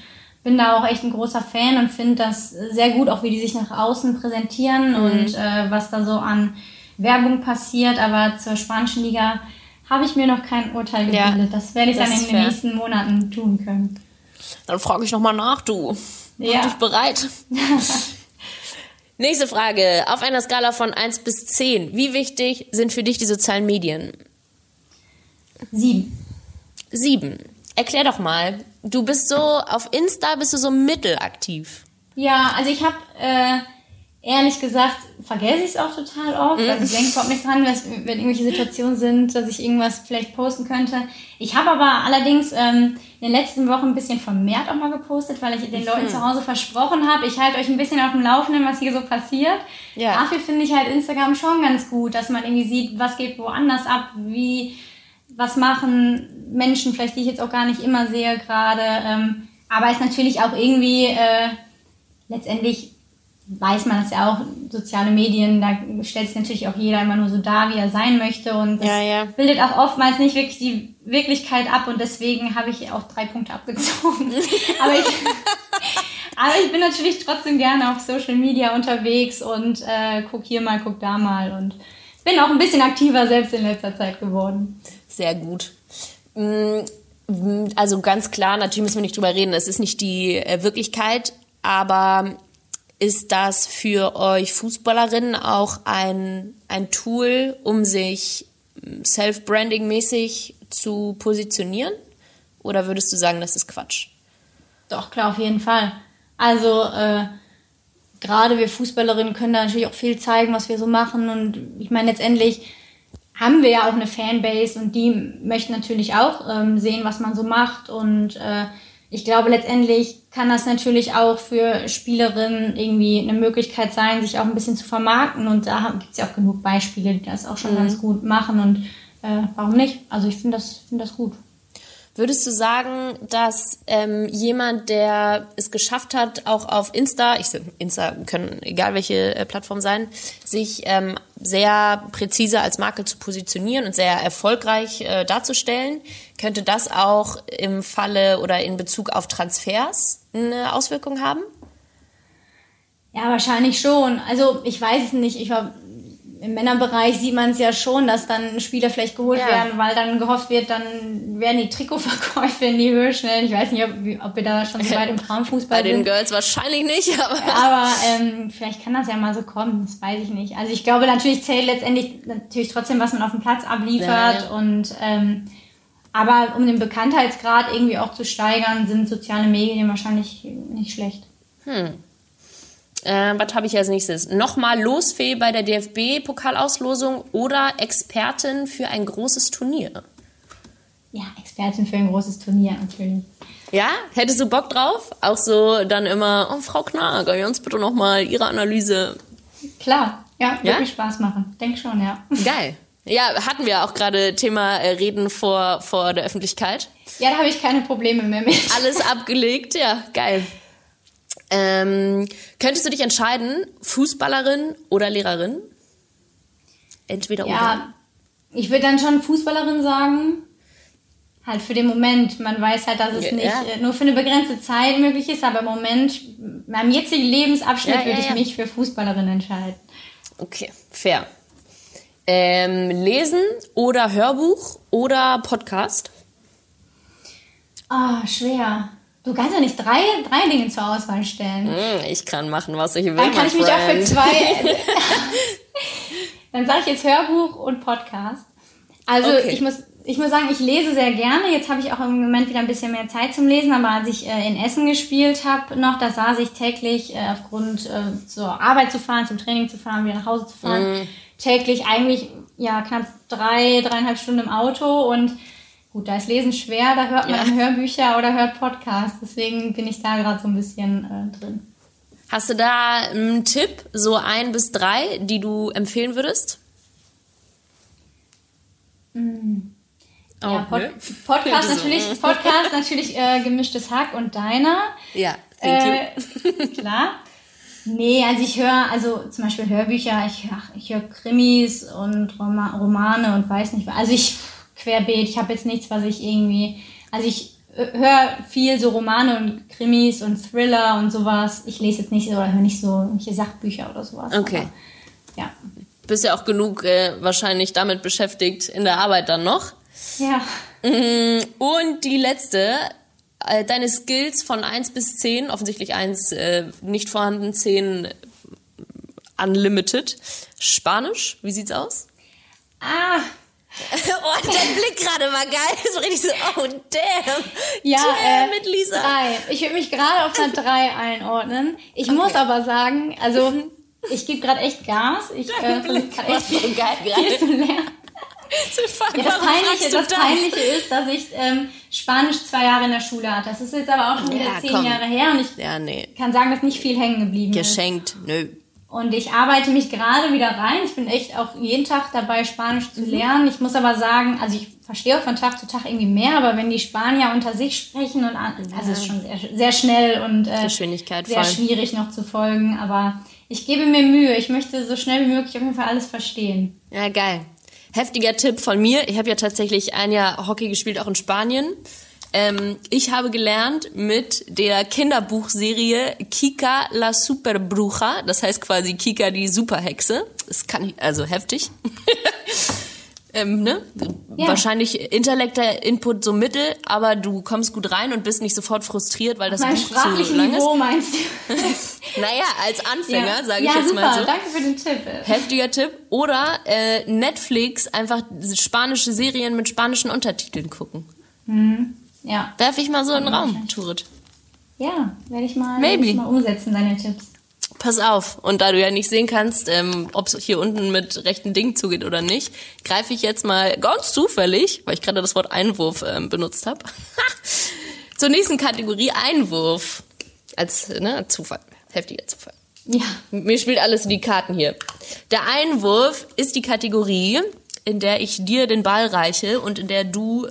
bin da auch echt ein großer Fan und finde das sehr gut, auch wie die sich nach außen präsentieren Mhm. und äh, was da so an Werbung passiert. Aber zur spanischen Liga habe ich mir noch kein Urteil Ja, gebildet. das werde ich das dann in den fair. nächsten Monaten tun können. Dann frage ich nochmal nach, du. Ja. Bin ich bereit? Nächste Frage. Auf einer Skala von 1 bis 10, wie wichtig sind für dich die sozialen Medien? Sieben. 7. Erklär doch mal. Du bist so, auf Insta bist du so mittelaktiv. Ja, also ich habe äh, ehrlich gesagt, vergesse ich es auch total oft. Also ich denke überhaupt nicht dran, dass, wenn irgendwelche Situationen sind, dass ich irgendwas vielleicht posten könnte. Ich habe aber allerdings ähm, in den letzten Wochen ein bisschen vermehrt auch mal gepostet, weil ich den Leuten zu Hause versprochen habe, ich halte euch ein bisschen auf dem Laufenden, was hier so passiert. Ja. Dafür finde ich halt Instagram schon ganz gut, dass man irgendwie sieht, was geht woanders ab, wie was machen Menschen, vielleicht die ich jetzt auch gar nicht immer sehe gerade. Ähm, aber ist natürlich auch irgendwie äh, letztendlich weiß man das ja auch, soziale Medien, da stellt sich natürlich auch jeder immer nur so dar, wie er sein möchte und das Ja, ja. bildet auch oftmals nicht wirklich die Wirklichkeit ab und deswegen habe ich auch drei Punkte abgezogen. aber, ich, aber ich bin natürlich trotzdem gerne auf Social Media unterwegs und äh, guck hier mal, guck da mal und bin auch ein bisschen aktiver selbst in letzter Zeit geworden. Sehr gut. Mm, Also ganz klar, natürlich müssen wir nicht drüber reden, es ist nicht die äh, Wirklichkeit, aber ist das für euch Fußballerinnen auch ein, ein Tool, um sich self-branding-mäßig zu positionieren? Oder würdest du sagen, das ist Quatsch? Doch, klar, auf jeden Fall. Also, äh, gerade wir Fußballerinnen können da natürlich auch viel zeigen, was wir so machen. Und ich meine, letztendlich haben wir ja auch eine Fanbase und die möchten natürlich auch ähm, sehen, was man so macht. Und äh, ich glaube, letztendlich kann das natürlich auch für Spielerinnen irgendwie eine Möglichkeit sein, sich auch ein bisschen zu vermarkten. Und da gibt es ja auch genug Beispiele, die das auch schon ganz gut machen. Und äh, warum nicht? Also ich finde das, finde das gut. Würdest du sagen, dass ähm, jemand, der es geschafft hat, auch auf Insta, ich Insta können egal welche äh, Plattform sein, sich ähm, sehr präzise als Marke zu positionieren und sehr erfolgreich äh, darzustellen, könnte das auch im Falle oder in Bezug auf Transfers eine Auswirkung haben? Ja, wahrscheinlich schon. Also ich weiß es nicht. Ich war im Männerbereich sieht man es ja schon, dass dann Spieler vielleicht geholt Ja. werden, weil dann gehofft wird, dann werden die Trikotverkäufe in die Höhe schnellen. Ich weiß nicht, ob, ob wir da schon so weit im Frauenfußball Bei den sind. Girls wahrscheinlich nicht, aber Aber ähm, vielleicht kann das ja mal so kommen, das weiß ich nicht. Also ich glaube, natürlich zählt letztendlich natürlich trotzdem, was man auf dem Platz abliefert. Ja, ja. Und ähm, aber um den Bekanntheitsgrad irgendwie auch zu steigern, sind soziale Medien wahrscheinlich nicht schlecht. Äh, was habe ich als nächstes? Nochmal Losfee bei der DFB-Pokalauslosung oder Expertin für ein großes Turnier? Ja, Expertin für ein großes Turnier natürlich. Ja, hättest du Bock drauf? Auch so dann immer, oh, Frau Knag, können wir uns bitte nochmal Ihre Analyse. Klar, ja, Ja? wirklich Spaß machen. Denk schon, ja. Geil. Ja, hatten wir auch gerade Thema äh, Reden vor, vor der Öffentlichkeit. Ja, da habe ich keine Probleme mehr mit. Alles abgelegt, ja, geil. Ähm, könntest du dich entscheiden, Fußballerin oder Lehrerin? Entweder oder. Ja, ich würde dann schon Fußballerin sagen. Halt für den Moment. Man weiß halt, dass es Ja. nicht äh, nur für eine begrenzte Zeit möglich ist, aber im Moment, meinem jetzigen Lebensabschnitt, Ja, ja, würde ich ja. mich für Fußballerin entscheiden. Okay, fair. Ähm, lesen oder Hörbuch oder Podcast? Ah, schwer. Du kannst ja nicht drei, drei Dinge zur Auswahl stellen. Hm, ich kann machen, was ich will. Dann kann ich mich auch für zwei. Dann sage ich jetzt Hörbuch und Podcast. Also Okay. ich muss, ich muss sagen, ich lese sehr gerne. Jetzt habe ich auch im Moment wieder ein bisschen mehr Zeit zum Lesen. Aber als ich äh, in Essen gespielt habe, noch, da saß ich täglich äh, aufgrund äh, zur Arbeit zu fahren, zum Training zu fahren, wieder nach Hause zu fahren, täglich eigentlich ja knapp drei, dreieinhalb Stunden im Auto und Gut, da ist Lesen schwer, da hört man Ja. Hörbücher oder hört Podcasts. Deswegen bin ich da gerade so ein bisschen äh, drin. Hast du da einen Tipp, so ein bis drei, die du empfehlen würdest? Oh, ja, Pod nö. Podcast natürlich, Podcast natürlich äh, gemischtes Hack und deiner. Ja, thank you. Äh, klar. Nee, also ich höre, also zum Beispiel Hörbücher, ich, ach, ich höre Krimis und Roma Romane und weiß nicht, was. also ich querbeet, ich habe jetzt nichts, was ich irgendwie, also ich höre viel so Romane und Krimis und Thriller und sowas. Ich lese jetzt nicht so, oder höre nicht so irgendwelche Sachbücher oder sowas. Okay. Aber, ja. Bist ja auch genug äh, wahrscheinlich damit beschäftigt in der Arbeit dann noch. Ja. Mm, Und die letzte, äh, deine Skills von 1 bis 10, offensichtlich 1 äh, nicht vorhanden, 10 äh, unlimited. Spanisch, wie sieht's aus? Ah, oh, dein Blick gerade war geil. So richtig so, oh damn. Ja, damn äh, it, Lisa. Drei. Ich würde mich gerade auf einer 3 einordnen. Ich muss aber sagen, also ich gebe gerade echt Gas. Ich äh, versuche gerade echt so geil viel gerade. zu lernen. Ja, das Peinliche, du das Peinliche ist, dass ich ähm, Spanisch zwei Jahre in der Schule hatte. Das ist jetzt aber auch schon wieder Ja, zehn komm. Jahre her und ich Ja, nee. kann sagen, dass nicht viel hängen geblieben Geschenkt, nö. Und ich arbeite mich gerade wieder rein. Ich bin echt auch jeden Tag dabei, Spanisch Mhm. zu lernen. Ich muss aber sagen, also ich verstehe auch von Tag zu Tag irgendwie mehr, aber wenn die Spanier unter sich sprechen und an, also es ist schon sehr, sehr schnell und äh, sehr voll. schwierig noch zu folgen. Aber ich gebe mir Mühe. Ich möchte so schnell wie möglich auf jeden Fall alles verstehen. Ja, geil. Heftiger Tipp von mir. Ich habe ja tatsächlich ein Jahr Hockey gespielt, auch in Spanien. Ähm, ich habe gelernt mit der Kinderbuchserie Kika la Superbruja. Das heißt quasi Kika die Superhexe. Das kann ich, also heftig. ähm, ne? Ja. Wahrscheinlich intellektueller Input so mittel, aber du kommst gut rein und bist nicht sofort frustriert, weil das Mein Buch zu lang ist. Niveau meinst du? Naja, als Anfänger, sage ich ja, jetzt super. mal so. Danke für den Tipp. Heftiger Tipp. Oder äh, Netflix einfach spanische Serien mit spanischen Untertiteln gucken. Ja, Werf ich mal so in den Raum, Turit. ja, werde ich mal, Maybe. werd ich mal umsetzen, deine Tipps. Pass auf. Und da du ja nicht sehen kannst, ähm, ob es hier unten mit rechten Dingen zugeht oder nicht, greife ich jetzt mal ganz zufällig, weil ich gerade das Wort Einwurf ähm, benutzt habe, zur nächsten Kategorie Einwurf. Als ne, Zufall. Heftiger Zufall. Ja, Mir spielt alles in die Karten hier. Der Einwurf ist die Kategorie, in der ich dir den Ball reiche und in der du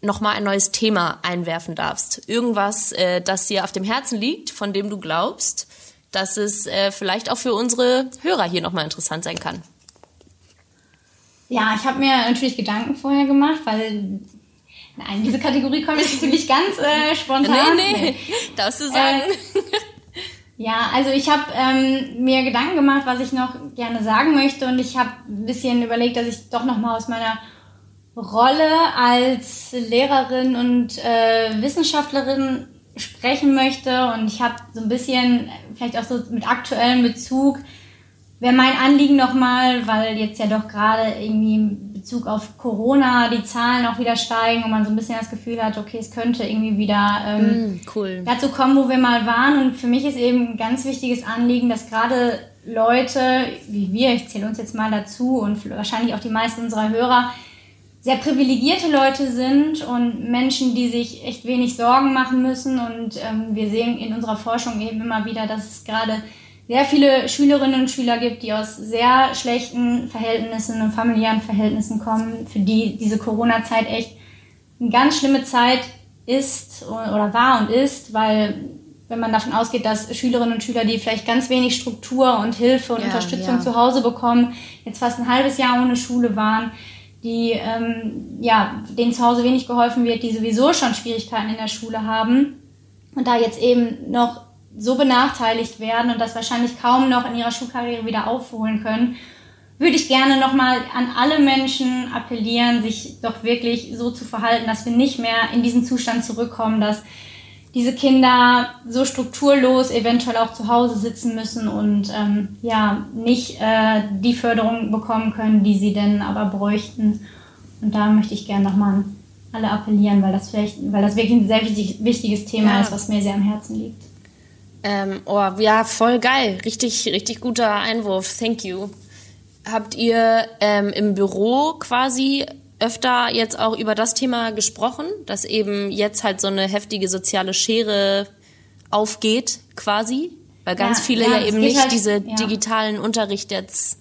nochmal ein neues Thema einwerfen darfst. Irgendwas, äh, das dir auf dem Herzen liegt, von dem du glaubst, dass es äh, vielleicht auch für unsere Hörer hier nochmal interessant sein kann. ja ich habe mir natürlich Gedanken vorher gemacht, weil nein, diese Kategorie kommt jetzt natürlich ganz äh, spontan. Nee, nee, darfst du sagen. Ja, also ich habe ähm, mir Gedanken gemacht, was ich noch gerne sagen möchte und ich habe ein bisschen überlegt, dass ich doch noch mal aus meiner Rolle als Lehrerin und äh, Wissenschaftlerin sprechen möchte und ich habe so ein bisschen vielleicht auch so mit aktuellem Bezug wäre mein Anliegen nochmal, weil jetzt ja doch gerade irgendwie in Bezug auf Corona die Zahlen auch wieder steigen und man so ein bisschen das Gefühl hat, okay, es könnte irgendwie wieder ähm, Hm, cool. dazu kommen, wo wir mal waren. Und für mich ist eben ein ganz wichtiges Anliegen, dass gerade Leute wie wir, ich zähle uns jetzt mal dazu und wahrscheinlich auch die meisten unserer Hörer, sehr privilegierte Leute sind und Menschen, die sich echt wenig Sorgen machen müssen. Und ähm, wir sehen in unserer Forschung eben immer wieder, dass es gerade sehr viele Schülerinnen und Schüler gibt, die aus sehr schlechten Verhältnissen und familiären Verhältnissen kommen, für die diese Corona-Zeit echt eine ganz schlimme Zeit ist oder war und ist, weil wenn man davon ausgeht, dass Schülerinnen und Schüler, die vielleicht ganz wenig Struktur und Hilfe und Ja, Unterstützung ja. zu Hause bekommen, jetzt fast ein halbes Jahr ohne Schule waren, die ähm, ja denen zu Hause wenig geholfen wird, die sowieso schon Schwierigkeiten in der Schule haben und da jetzt eben noch so benachteiligt werden und das wahrscheinlich kaum noch in ihrer Schulkarriere wieder aufholen können, würde ich gerne nochmal an alle Menschen appellieren, sich doch wirklich so zu verhalten, dass wir nicht mehr in diesen Zustand zurückkommen, dass diese Kinder so strukturlos eventuell auch zu Hause sitzen müssen und ähm, ja nicht äh, die Förderung bekommen können, die sie denn aber bräuchten. Und da möchte ich gerne nochmal an alle appellieren, weil das vielleicht, weil das wirklich ein sehr wichtig, wichtiges Thema Ja. ist, was mir sehr am Herzen liegt. Ähm, oh, ja, voll geil. Richtig, richtig guter Einwurf. Thank you. Habt ihr ähm, im Büro quasi öfter jetzt auch über das Thema gesprochen, dass eben jetzt halt so eine heftige soziale Schere aufgeht, quasi? Weil ganz Ja, viele ja, ja, eben nicht halt- diese ja. digitalen Unterricht jetzt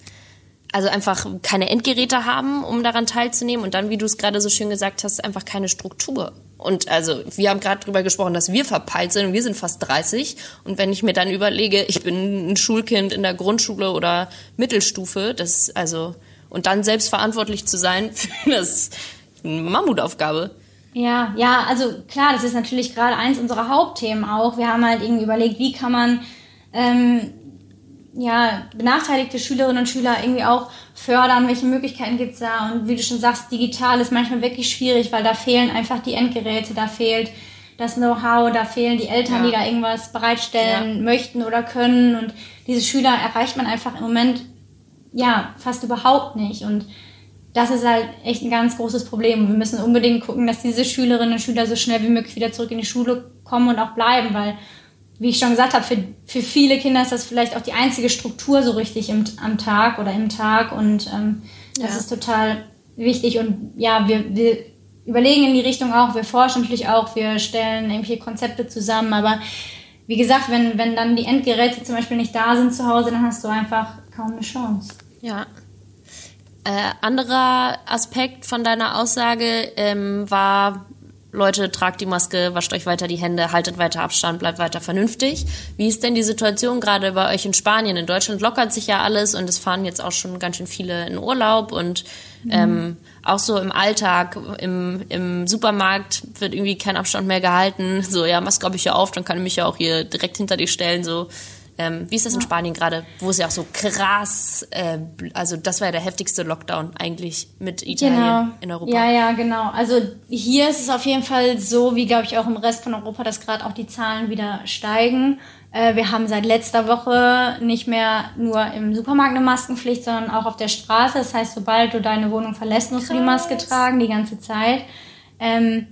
also einfach keine Endgeräte haben, um daran teilzunehmen und dann, wie du es gerade so schön gesagt hast, einfach keine Struktur. Und also wir haben gerade drüber gesprochen, dass wir verpeilt sind und wir sind fast 30. Und wenn ich mir dann überlege, ich bin ein Schulkind in der Grundschule oder Mittelstufe, das also und dann selbst verantwortlich zu sein, das ist eine Mammutaufgabe. Ja, ja, also klar, das ist natürlich gerade eins unserer Hauptthemen auch. Wir haben halt irgendwie überlegt, wie kann man ähm, ja, benachteiligte Schülerinnen und Schüler irgendwie auch fördern, welche Möglichkeiten gibt's da und wie du schon sagst, digital ist manchmal wirklich schwierig, weil da fehlen einfach die Endgeräte, da fehlt das Know-how, da fehlen die Eltern, ja. die da irgendwas bereitstellen ja. möchten oder können und diese Schüler erreicht man einfach im Moment ja fast überhaupt nicht und das ist halt echt ein ganz großes Problem. Und wir müssen unbedingt gucken, dass diese Schülerinnen und Schüler so schnell wie möglich wieder zurück in die Schule kommen und auch bleiben, weil wie ich schon gesagt habe, für, für viele Kinder ist das vielleicht auch die einzige Struktur so richtig im, am Tag oder im Tag und ähm, das ja. ist total wichtig und ja, wir, wir überlegen in die Richtung auch, wir forschen natürlich auch, wir stellen irgendwelche Konzepte zusammen, aber wie gesagt, wenn, wenn dann die Endgeräte zum Beispiel nicht da sind zu Hause, dann hast du einfach kaum eine Chance. Ja. Äh, anderer Aspekt von deiner Aussage ähm, war Leute, tragt die Maske, wascht euch weiter die Hände, haltet weiter Abstand, bleibt weiter vernünftig. Wie ist denn die Situation gerade bei euch in Spanien? In Deutschland lockert sich ja alles und es fahren jetzt auch schon ganz schön viele in Urlaub und mhm. ähm, auch so im Alltag, im, im Supermarkt wird irgendwie kein Abstand mehr gehalten. So, ja, Maske habe ich ja auf, dann kann ich mich ja auch hier direkt hinter dich stellen. So, ähm, wie ist das in Spanien gerade, wo es ja auch so krass, äh, also das war ja der heftigste Lockdown eigentlich mit Italien genau. in Europa. Ja, ja, genau. Also hier ist es auf jeden Fall so, wie glaube ich auch im Rest von Europa, dass gerade auch die Zahlen wieder steigen. Äh, wir haben seit letzter Woche nicht mehr nur im Supermarkt eine Maskenpflicht, sondern auch auf der Straße. Das heißt, sobald du deine Wohnung verlässt, musst krass. du die Maske tragen die ganze Zeit. Ähm,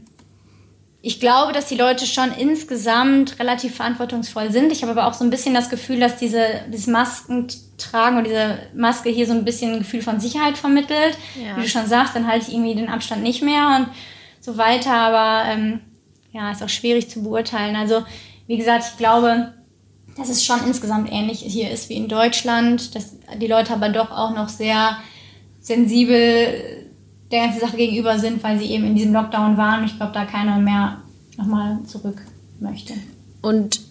ich glaube, dass die Leute schon insgesamt relativ verantwortungsvoll sind. Ich habe aber auch so ein bisschen das Gefühl, dass diese, dieses Maskentragen und diese Maske hier so ein bisschen ein Gefühl von Sicherheit vermittelt. Ja. Wie du schon sagst, dann halte ich irgendwie den Abstand nicht mehr und so weiter. Aber ähm, ja, ist auch schwierig zu beurteilen. Also, wie gesagt, ich glaube, dass es schon insgesamt ähnlich hier ist wie in Deutschland, dass die Leute aber doch auch noch sehr sensibel der ganzen Sache gegenüber sind, weil sie eben in diesem Lockdown waren. Ich glaube, da keiner mehr nochmal zurück möchte. Und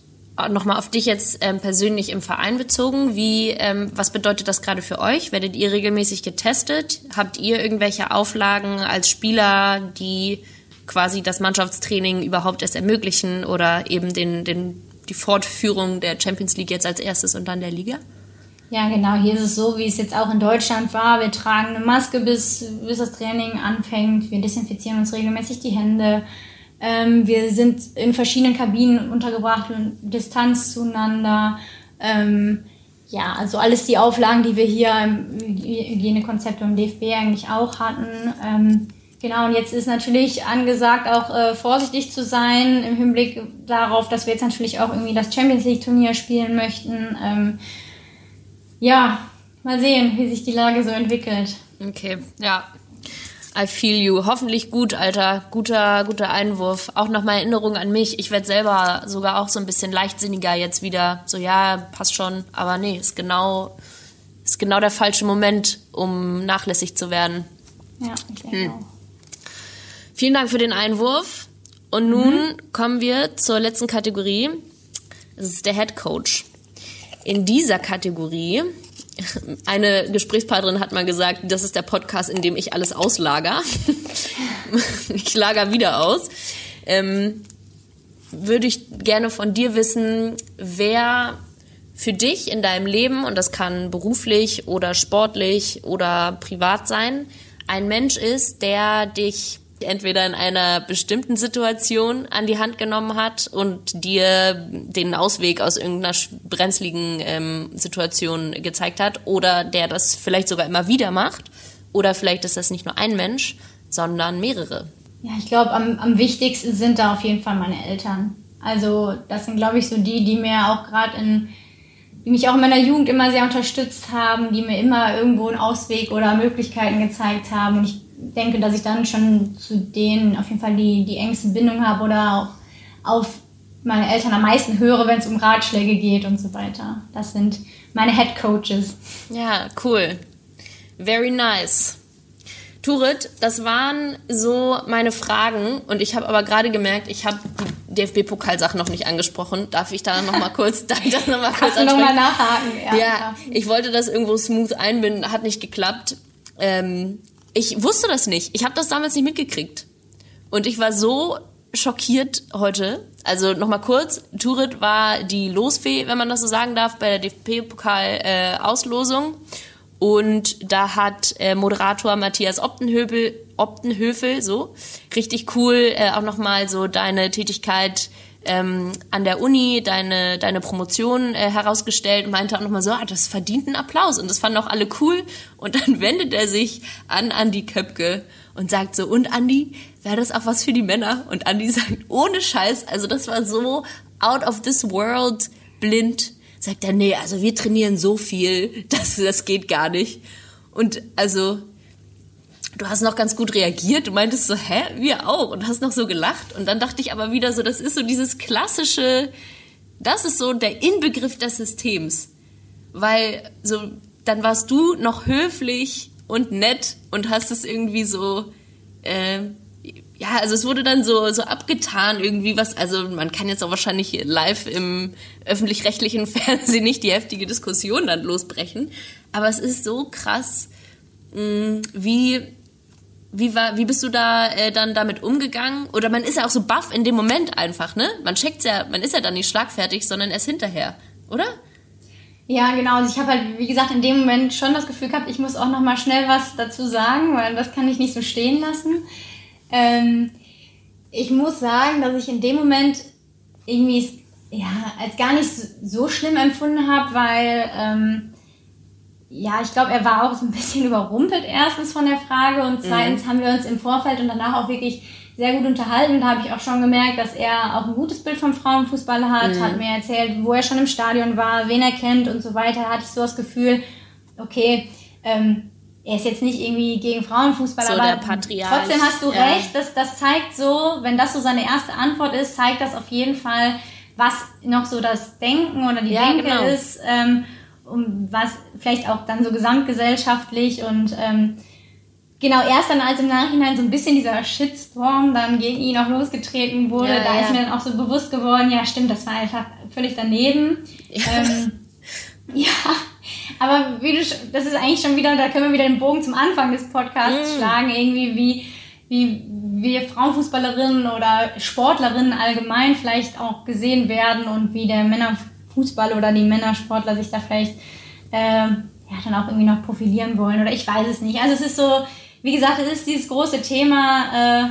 nochmal auf dich jetzt ähm, persönlich im Verein bezogen. Wie, ähm, was bedeutet das gerade für euch? Werdet ihr regelmäßig getestet? Habt ihr irgendwelche Auflagen als Spieler, die quasi das Mannschaftstraining überhaupt erst ermöglichen oder eben den, den, die Fortführung der Champions League jetzt als erstes und dann der Liga? Ja, genau. Hier ist es so, wie es jetzt auch in Deutschland war. Wir tragen eine Maske, bis, bis das Training anfängt. Wir desinfizieren uns regelmäßig die Hände. Ähm, wir sind in verschiedenen Kabinen untergebracht und Distanz zueinander. Ähm, ja, also alles die Auflagen, die wir hier im Hygienekonzept im DFB eigentlich auch hatten. Ähm, genau, und jetzt ist natürlich angesagt, auch äh, vorsichtig zu sein im Hinblick darauf, dass wir jetzt natürlich auch irgendwie das Champions League Turnier spielen möchten. Ähm, ja, mal sehen, wie sich die Lage so entwickelt. Okay, ja. I feel you. Hoffentlich gut, Alter. Guter, guter Einwurf. Auch nochmal Erinnerung an mich. Ich werde selber sogar auch so ein bisschen leichtsinniger jetzt wieder. So, ja, passt schon. Aber nee, ist genau, ist genau der falsche Moment, um nachlässig zu werden. Ja, ich denke hm. auch. Vielen Dank für den Einwurf. Und nun mhm. kommen wir zur letzten Kategorie. Das ist der Head Coach in dieser Kategorie eine Gesprächspartnerin hat mal gesagt, das ist der Podcast, in dem ich alles auslager. ich lager wieder aus. Ähm, würde ich gerne von dir wissen, wer für dich in deinem Leben, und das kann beruflich oder sportlich oder privat sein, ein Mensch ist, der dich entweder in einer bestimmten Situation an die Hand genommen hat und dir den Ausweg aus irgendeiner brenzligen ähm, Situation gezeigt hat oder der das vielleicht sogar immer wieder macht oder vielleicht ist das nicht nur ein Mensch, sondern mehrere. Ja, ich glaube, am, am wichtigsten sind da auf jeden Fall meine Eltern. Also das sind, glaube ich, so die, die mir auch gerade in die mich auch in meiner Jugend immer sehr unterstützt haben, die mir immer irgendwo einen Ausweg oder Möglichkeiten gezeigt haben. Und ich denke, dass ich dann schon zu denen auf jeden Fall die, die engste Bindung habe oder auch auf meine Eltern am meisten höre, wenn es um Ratschläge geht und so weiter. Das sind meine Head Coaches. Ja, cool. Very nice. Turit, das waren so meine Fragen und ich habe aber gerade gemerkt, ich habe die DFB-Pokalsache noch nicht angesprochen. Darf ich da noch mal kurz, darf ich das noch mal kurz ansprechen? noch mal nachhaken. Ja, ja, ich wollte das irgendwo smooth einbinden, hat nicht geklappt. Ähm, ich wusste das nicht. Ich habe das damals nicht mitgekriegt und ich war so schockiert heute. Also noch mal kurz: Turit war die Losfee, wenn man das so sagen darf, bei der DFB-Pokal-Auslosung. Äh, und da hat äh, Moderator Matthias Optenhöfel, Optenhöfel so richtig cool äh, auch nochmal so deine Tätigkeit ähm, an der Uni, deine, deine Promotion äh, herausgestellt und meinte auch nochmal so, ah, das verdient einen Applaus. Und das fanden auch alle cool. Und dann wendet er sich an Andi Köpke und sagt so, und Andi, wäre das auch was für die Männer? Und Andi sagt, ohne Scheiß, also das war so out of this world blind sagt er, nee, also wir trainieren so viel, das, das geht gar nicht. Und also, du hast noch ganz gut reagiert, du meintest so, hä, wir auch, und hast noch so gelacht. Und dann dachte ich aber wieder so, das ist so dieses klassische, das ist so der Inbegriff des Systems. Weil so, dann warst du noch höflich und nett und hast es irgendwie so, äh, ja, also es wurde dann so, so abgetan irgendwie was, also man kann jetzt auch wahrscheinlich live im öffentlich-rechtlichen Fernsehen nicht die heftige Diskussion dann losbrechen, aber es ist so krass, mm, wie, wie war, wie bist du da äh, dann damit umgegangen? Oder man ist ja auch so baff in dem Moment einfach, ne? Man checkt's ja, man ist ja dann nicht schlagfertig, sondern erst hinterher, oder? Ja, genau. Also ich habe halt, wie gesagt, in dem Moment schon das Gefühl gehabt, ich muss auch noch mal schnell was dazu sagen, weil das kann ich nicht so stehen lassen. Ähm, ich muss sagen, dass ich in dem Moment irgendwie ja, als gar nicht so schlimm empfunden habe, weil ähm, ja, ich glaube, er war auch so ein bisschen überrumpelt erstens von der Frage und mhm. zweitens mhm. haben wir uns im Vorfeld und danach auch wirklich sehr gut unterhalten. Da habe ich auch schon gemerkt, dass er auch ein gutes Bild vom Frauenfußball hat, mhm. hat mir erzählt, wo er schon im Stadion war, wen er kennt und so weiter. Da hatte ich so das Gefühl, okay, ähm, er ist jetzt nicht irgendwie gegen Frauenfußball, so aber trotzdem hast du ja. recht, das, das zeigt so, wenn das so seine erste Antwort ist, zeigt das auf jeden Fall, was noch so das Denken oder die ja, Denke genau. ist, ähm, um was vielleicht auch dann so gesamtgesellschaftlich und ähm, genau erst dann als im Nachhinein so ein bisschen dieser Shitstorm dann gegen ihn auch losgetreten wurde, ja, da ist mir dann auch so bewusst geworden, ja stimmt, das war einfach völlig daneben. Ähm, ja, aber wie du, das ist eigentlich schon wieder, da können wir wieder den Bogen zum Anfang des Podcasts mm. schlagen, irgendwie wie, wie wir Frauenfußballerinnen oder Sportlerinnen allgemein vielleicht auch gesehen werden und wie der Männerfußball oder die Männersportler sich da vielleicht äh, ja, dann auch irgendwie noch profilieren wollen oder ich weiß es nicht. Also es ist so, wie gesagt, es ist dieses große Thema äh,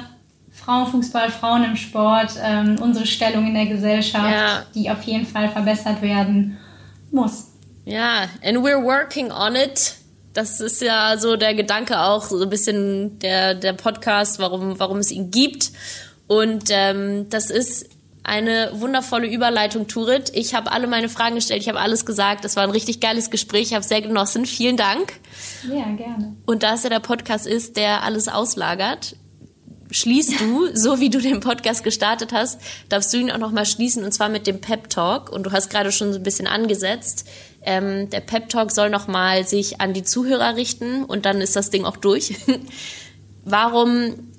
Frauenfußball, Frauen im Sport, ähm, unsere Stellung in der Gesellschaft, ja. die auf jeden Fall verbessert werden muss. Ja, and we're working on it. Das ist ja so der Gedanke auch, so ein bisschen der, der Podcast, warum, warum es ihn gibt. Und ähm, das ist eine wundervolle Überleitung, Turit. Ich habe alle meine Fragen gestellt, ich habe alles gesagt. Es war ein richtig geiles Gespräch, ich habe sehr genossen. Vielen Dank. Ja, gerne. Und da es ja der Podcast ist, der alles auslagert, schließt du, so wie du den Podcast gestartet hast, darfst du ihn auch nochmal schließen und zwar mit dem Pep Talk. Und du hast gerade schon so ein bisschen angesetzt. Ähm, der Pep Talk soll nochmal sich an die Zuhörer richten und dann ist das Ding auch durch. Warum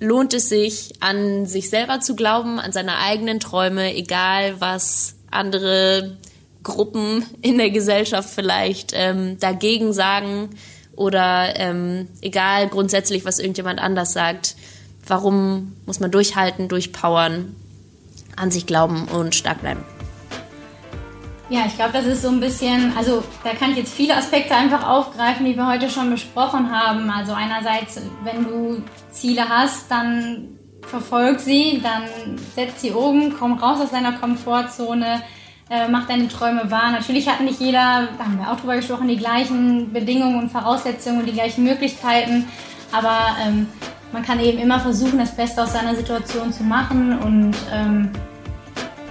lohnt es sich, an sich selber zu glauben, an seine eigenen Träume, egal was andere Gruppen in der Gesellschaft vielleicht ähm, dagegen sagen oder ähm, egal grundsätzlich, was irgendjemand anders sagt. Warum muss man durchhalten, durchpowern, an sich glauben und stark bleiben? Ja, ich glaube, das ist so ein bisschen, also da kann ich jetzt viele Aspekte einfach aufgreifen, die wir heute schon besprochen haben. Also einerseits, wenn du Ziele hast, dann verfolg sie, dann setz sie oben, komm raus aus deiner Komfortzone, äh, mach deine Träume wahr. Natürlich hat nicht jeder, da haben wir auch drüber gesprochen, die gleichen Bedingungen und Voraussetzungen und die gleichen Möglichkeiten, aber ähm, man kann eben immer versuchen, das Beste aus seiner Situation zu machen und ähm,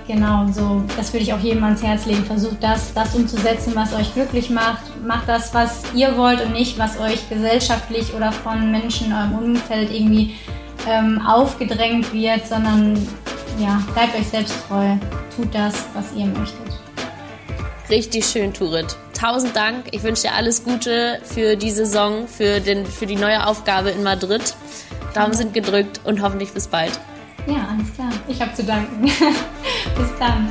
Genau, so, das würde ich auch jedem ans Herz legen. Versucht das, das umzusetzen, was euch glücklich macht. Macht das, was ihr wollt und nicht, was euch gesellschaftlich oder von Menschen in eurem Umfeld irgendwie ähm, aufgedrängt wird, sondern ja, bleibt euch selbst treu. Tut das, was ihr möchtet. Richtig schön, Turit. tausend Dank. Ich wünsche dir alles Gute für die Saison, für, den, für die neue Aufgabe in Madrid. Daumen sind gedrückt und hoffentlich bis bald. Ja, alles klar. Ich habe zu danken. bis dann.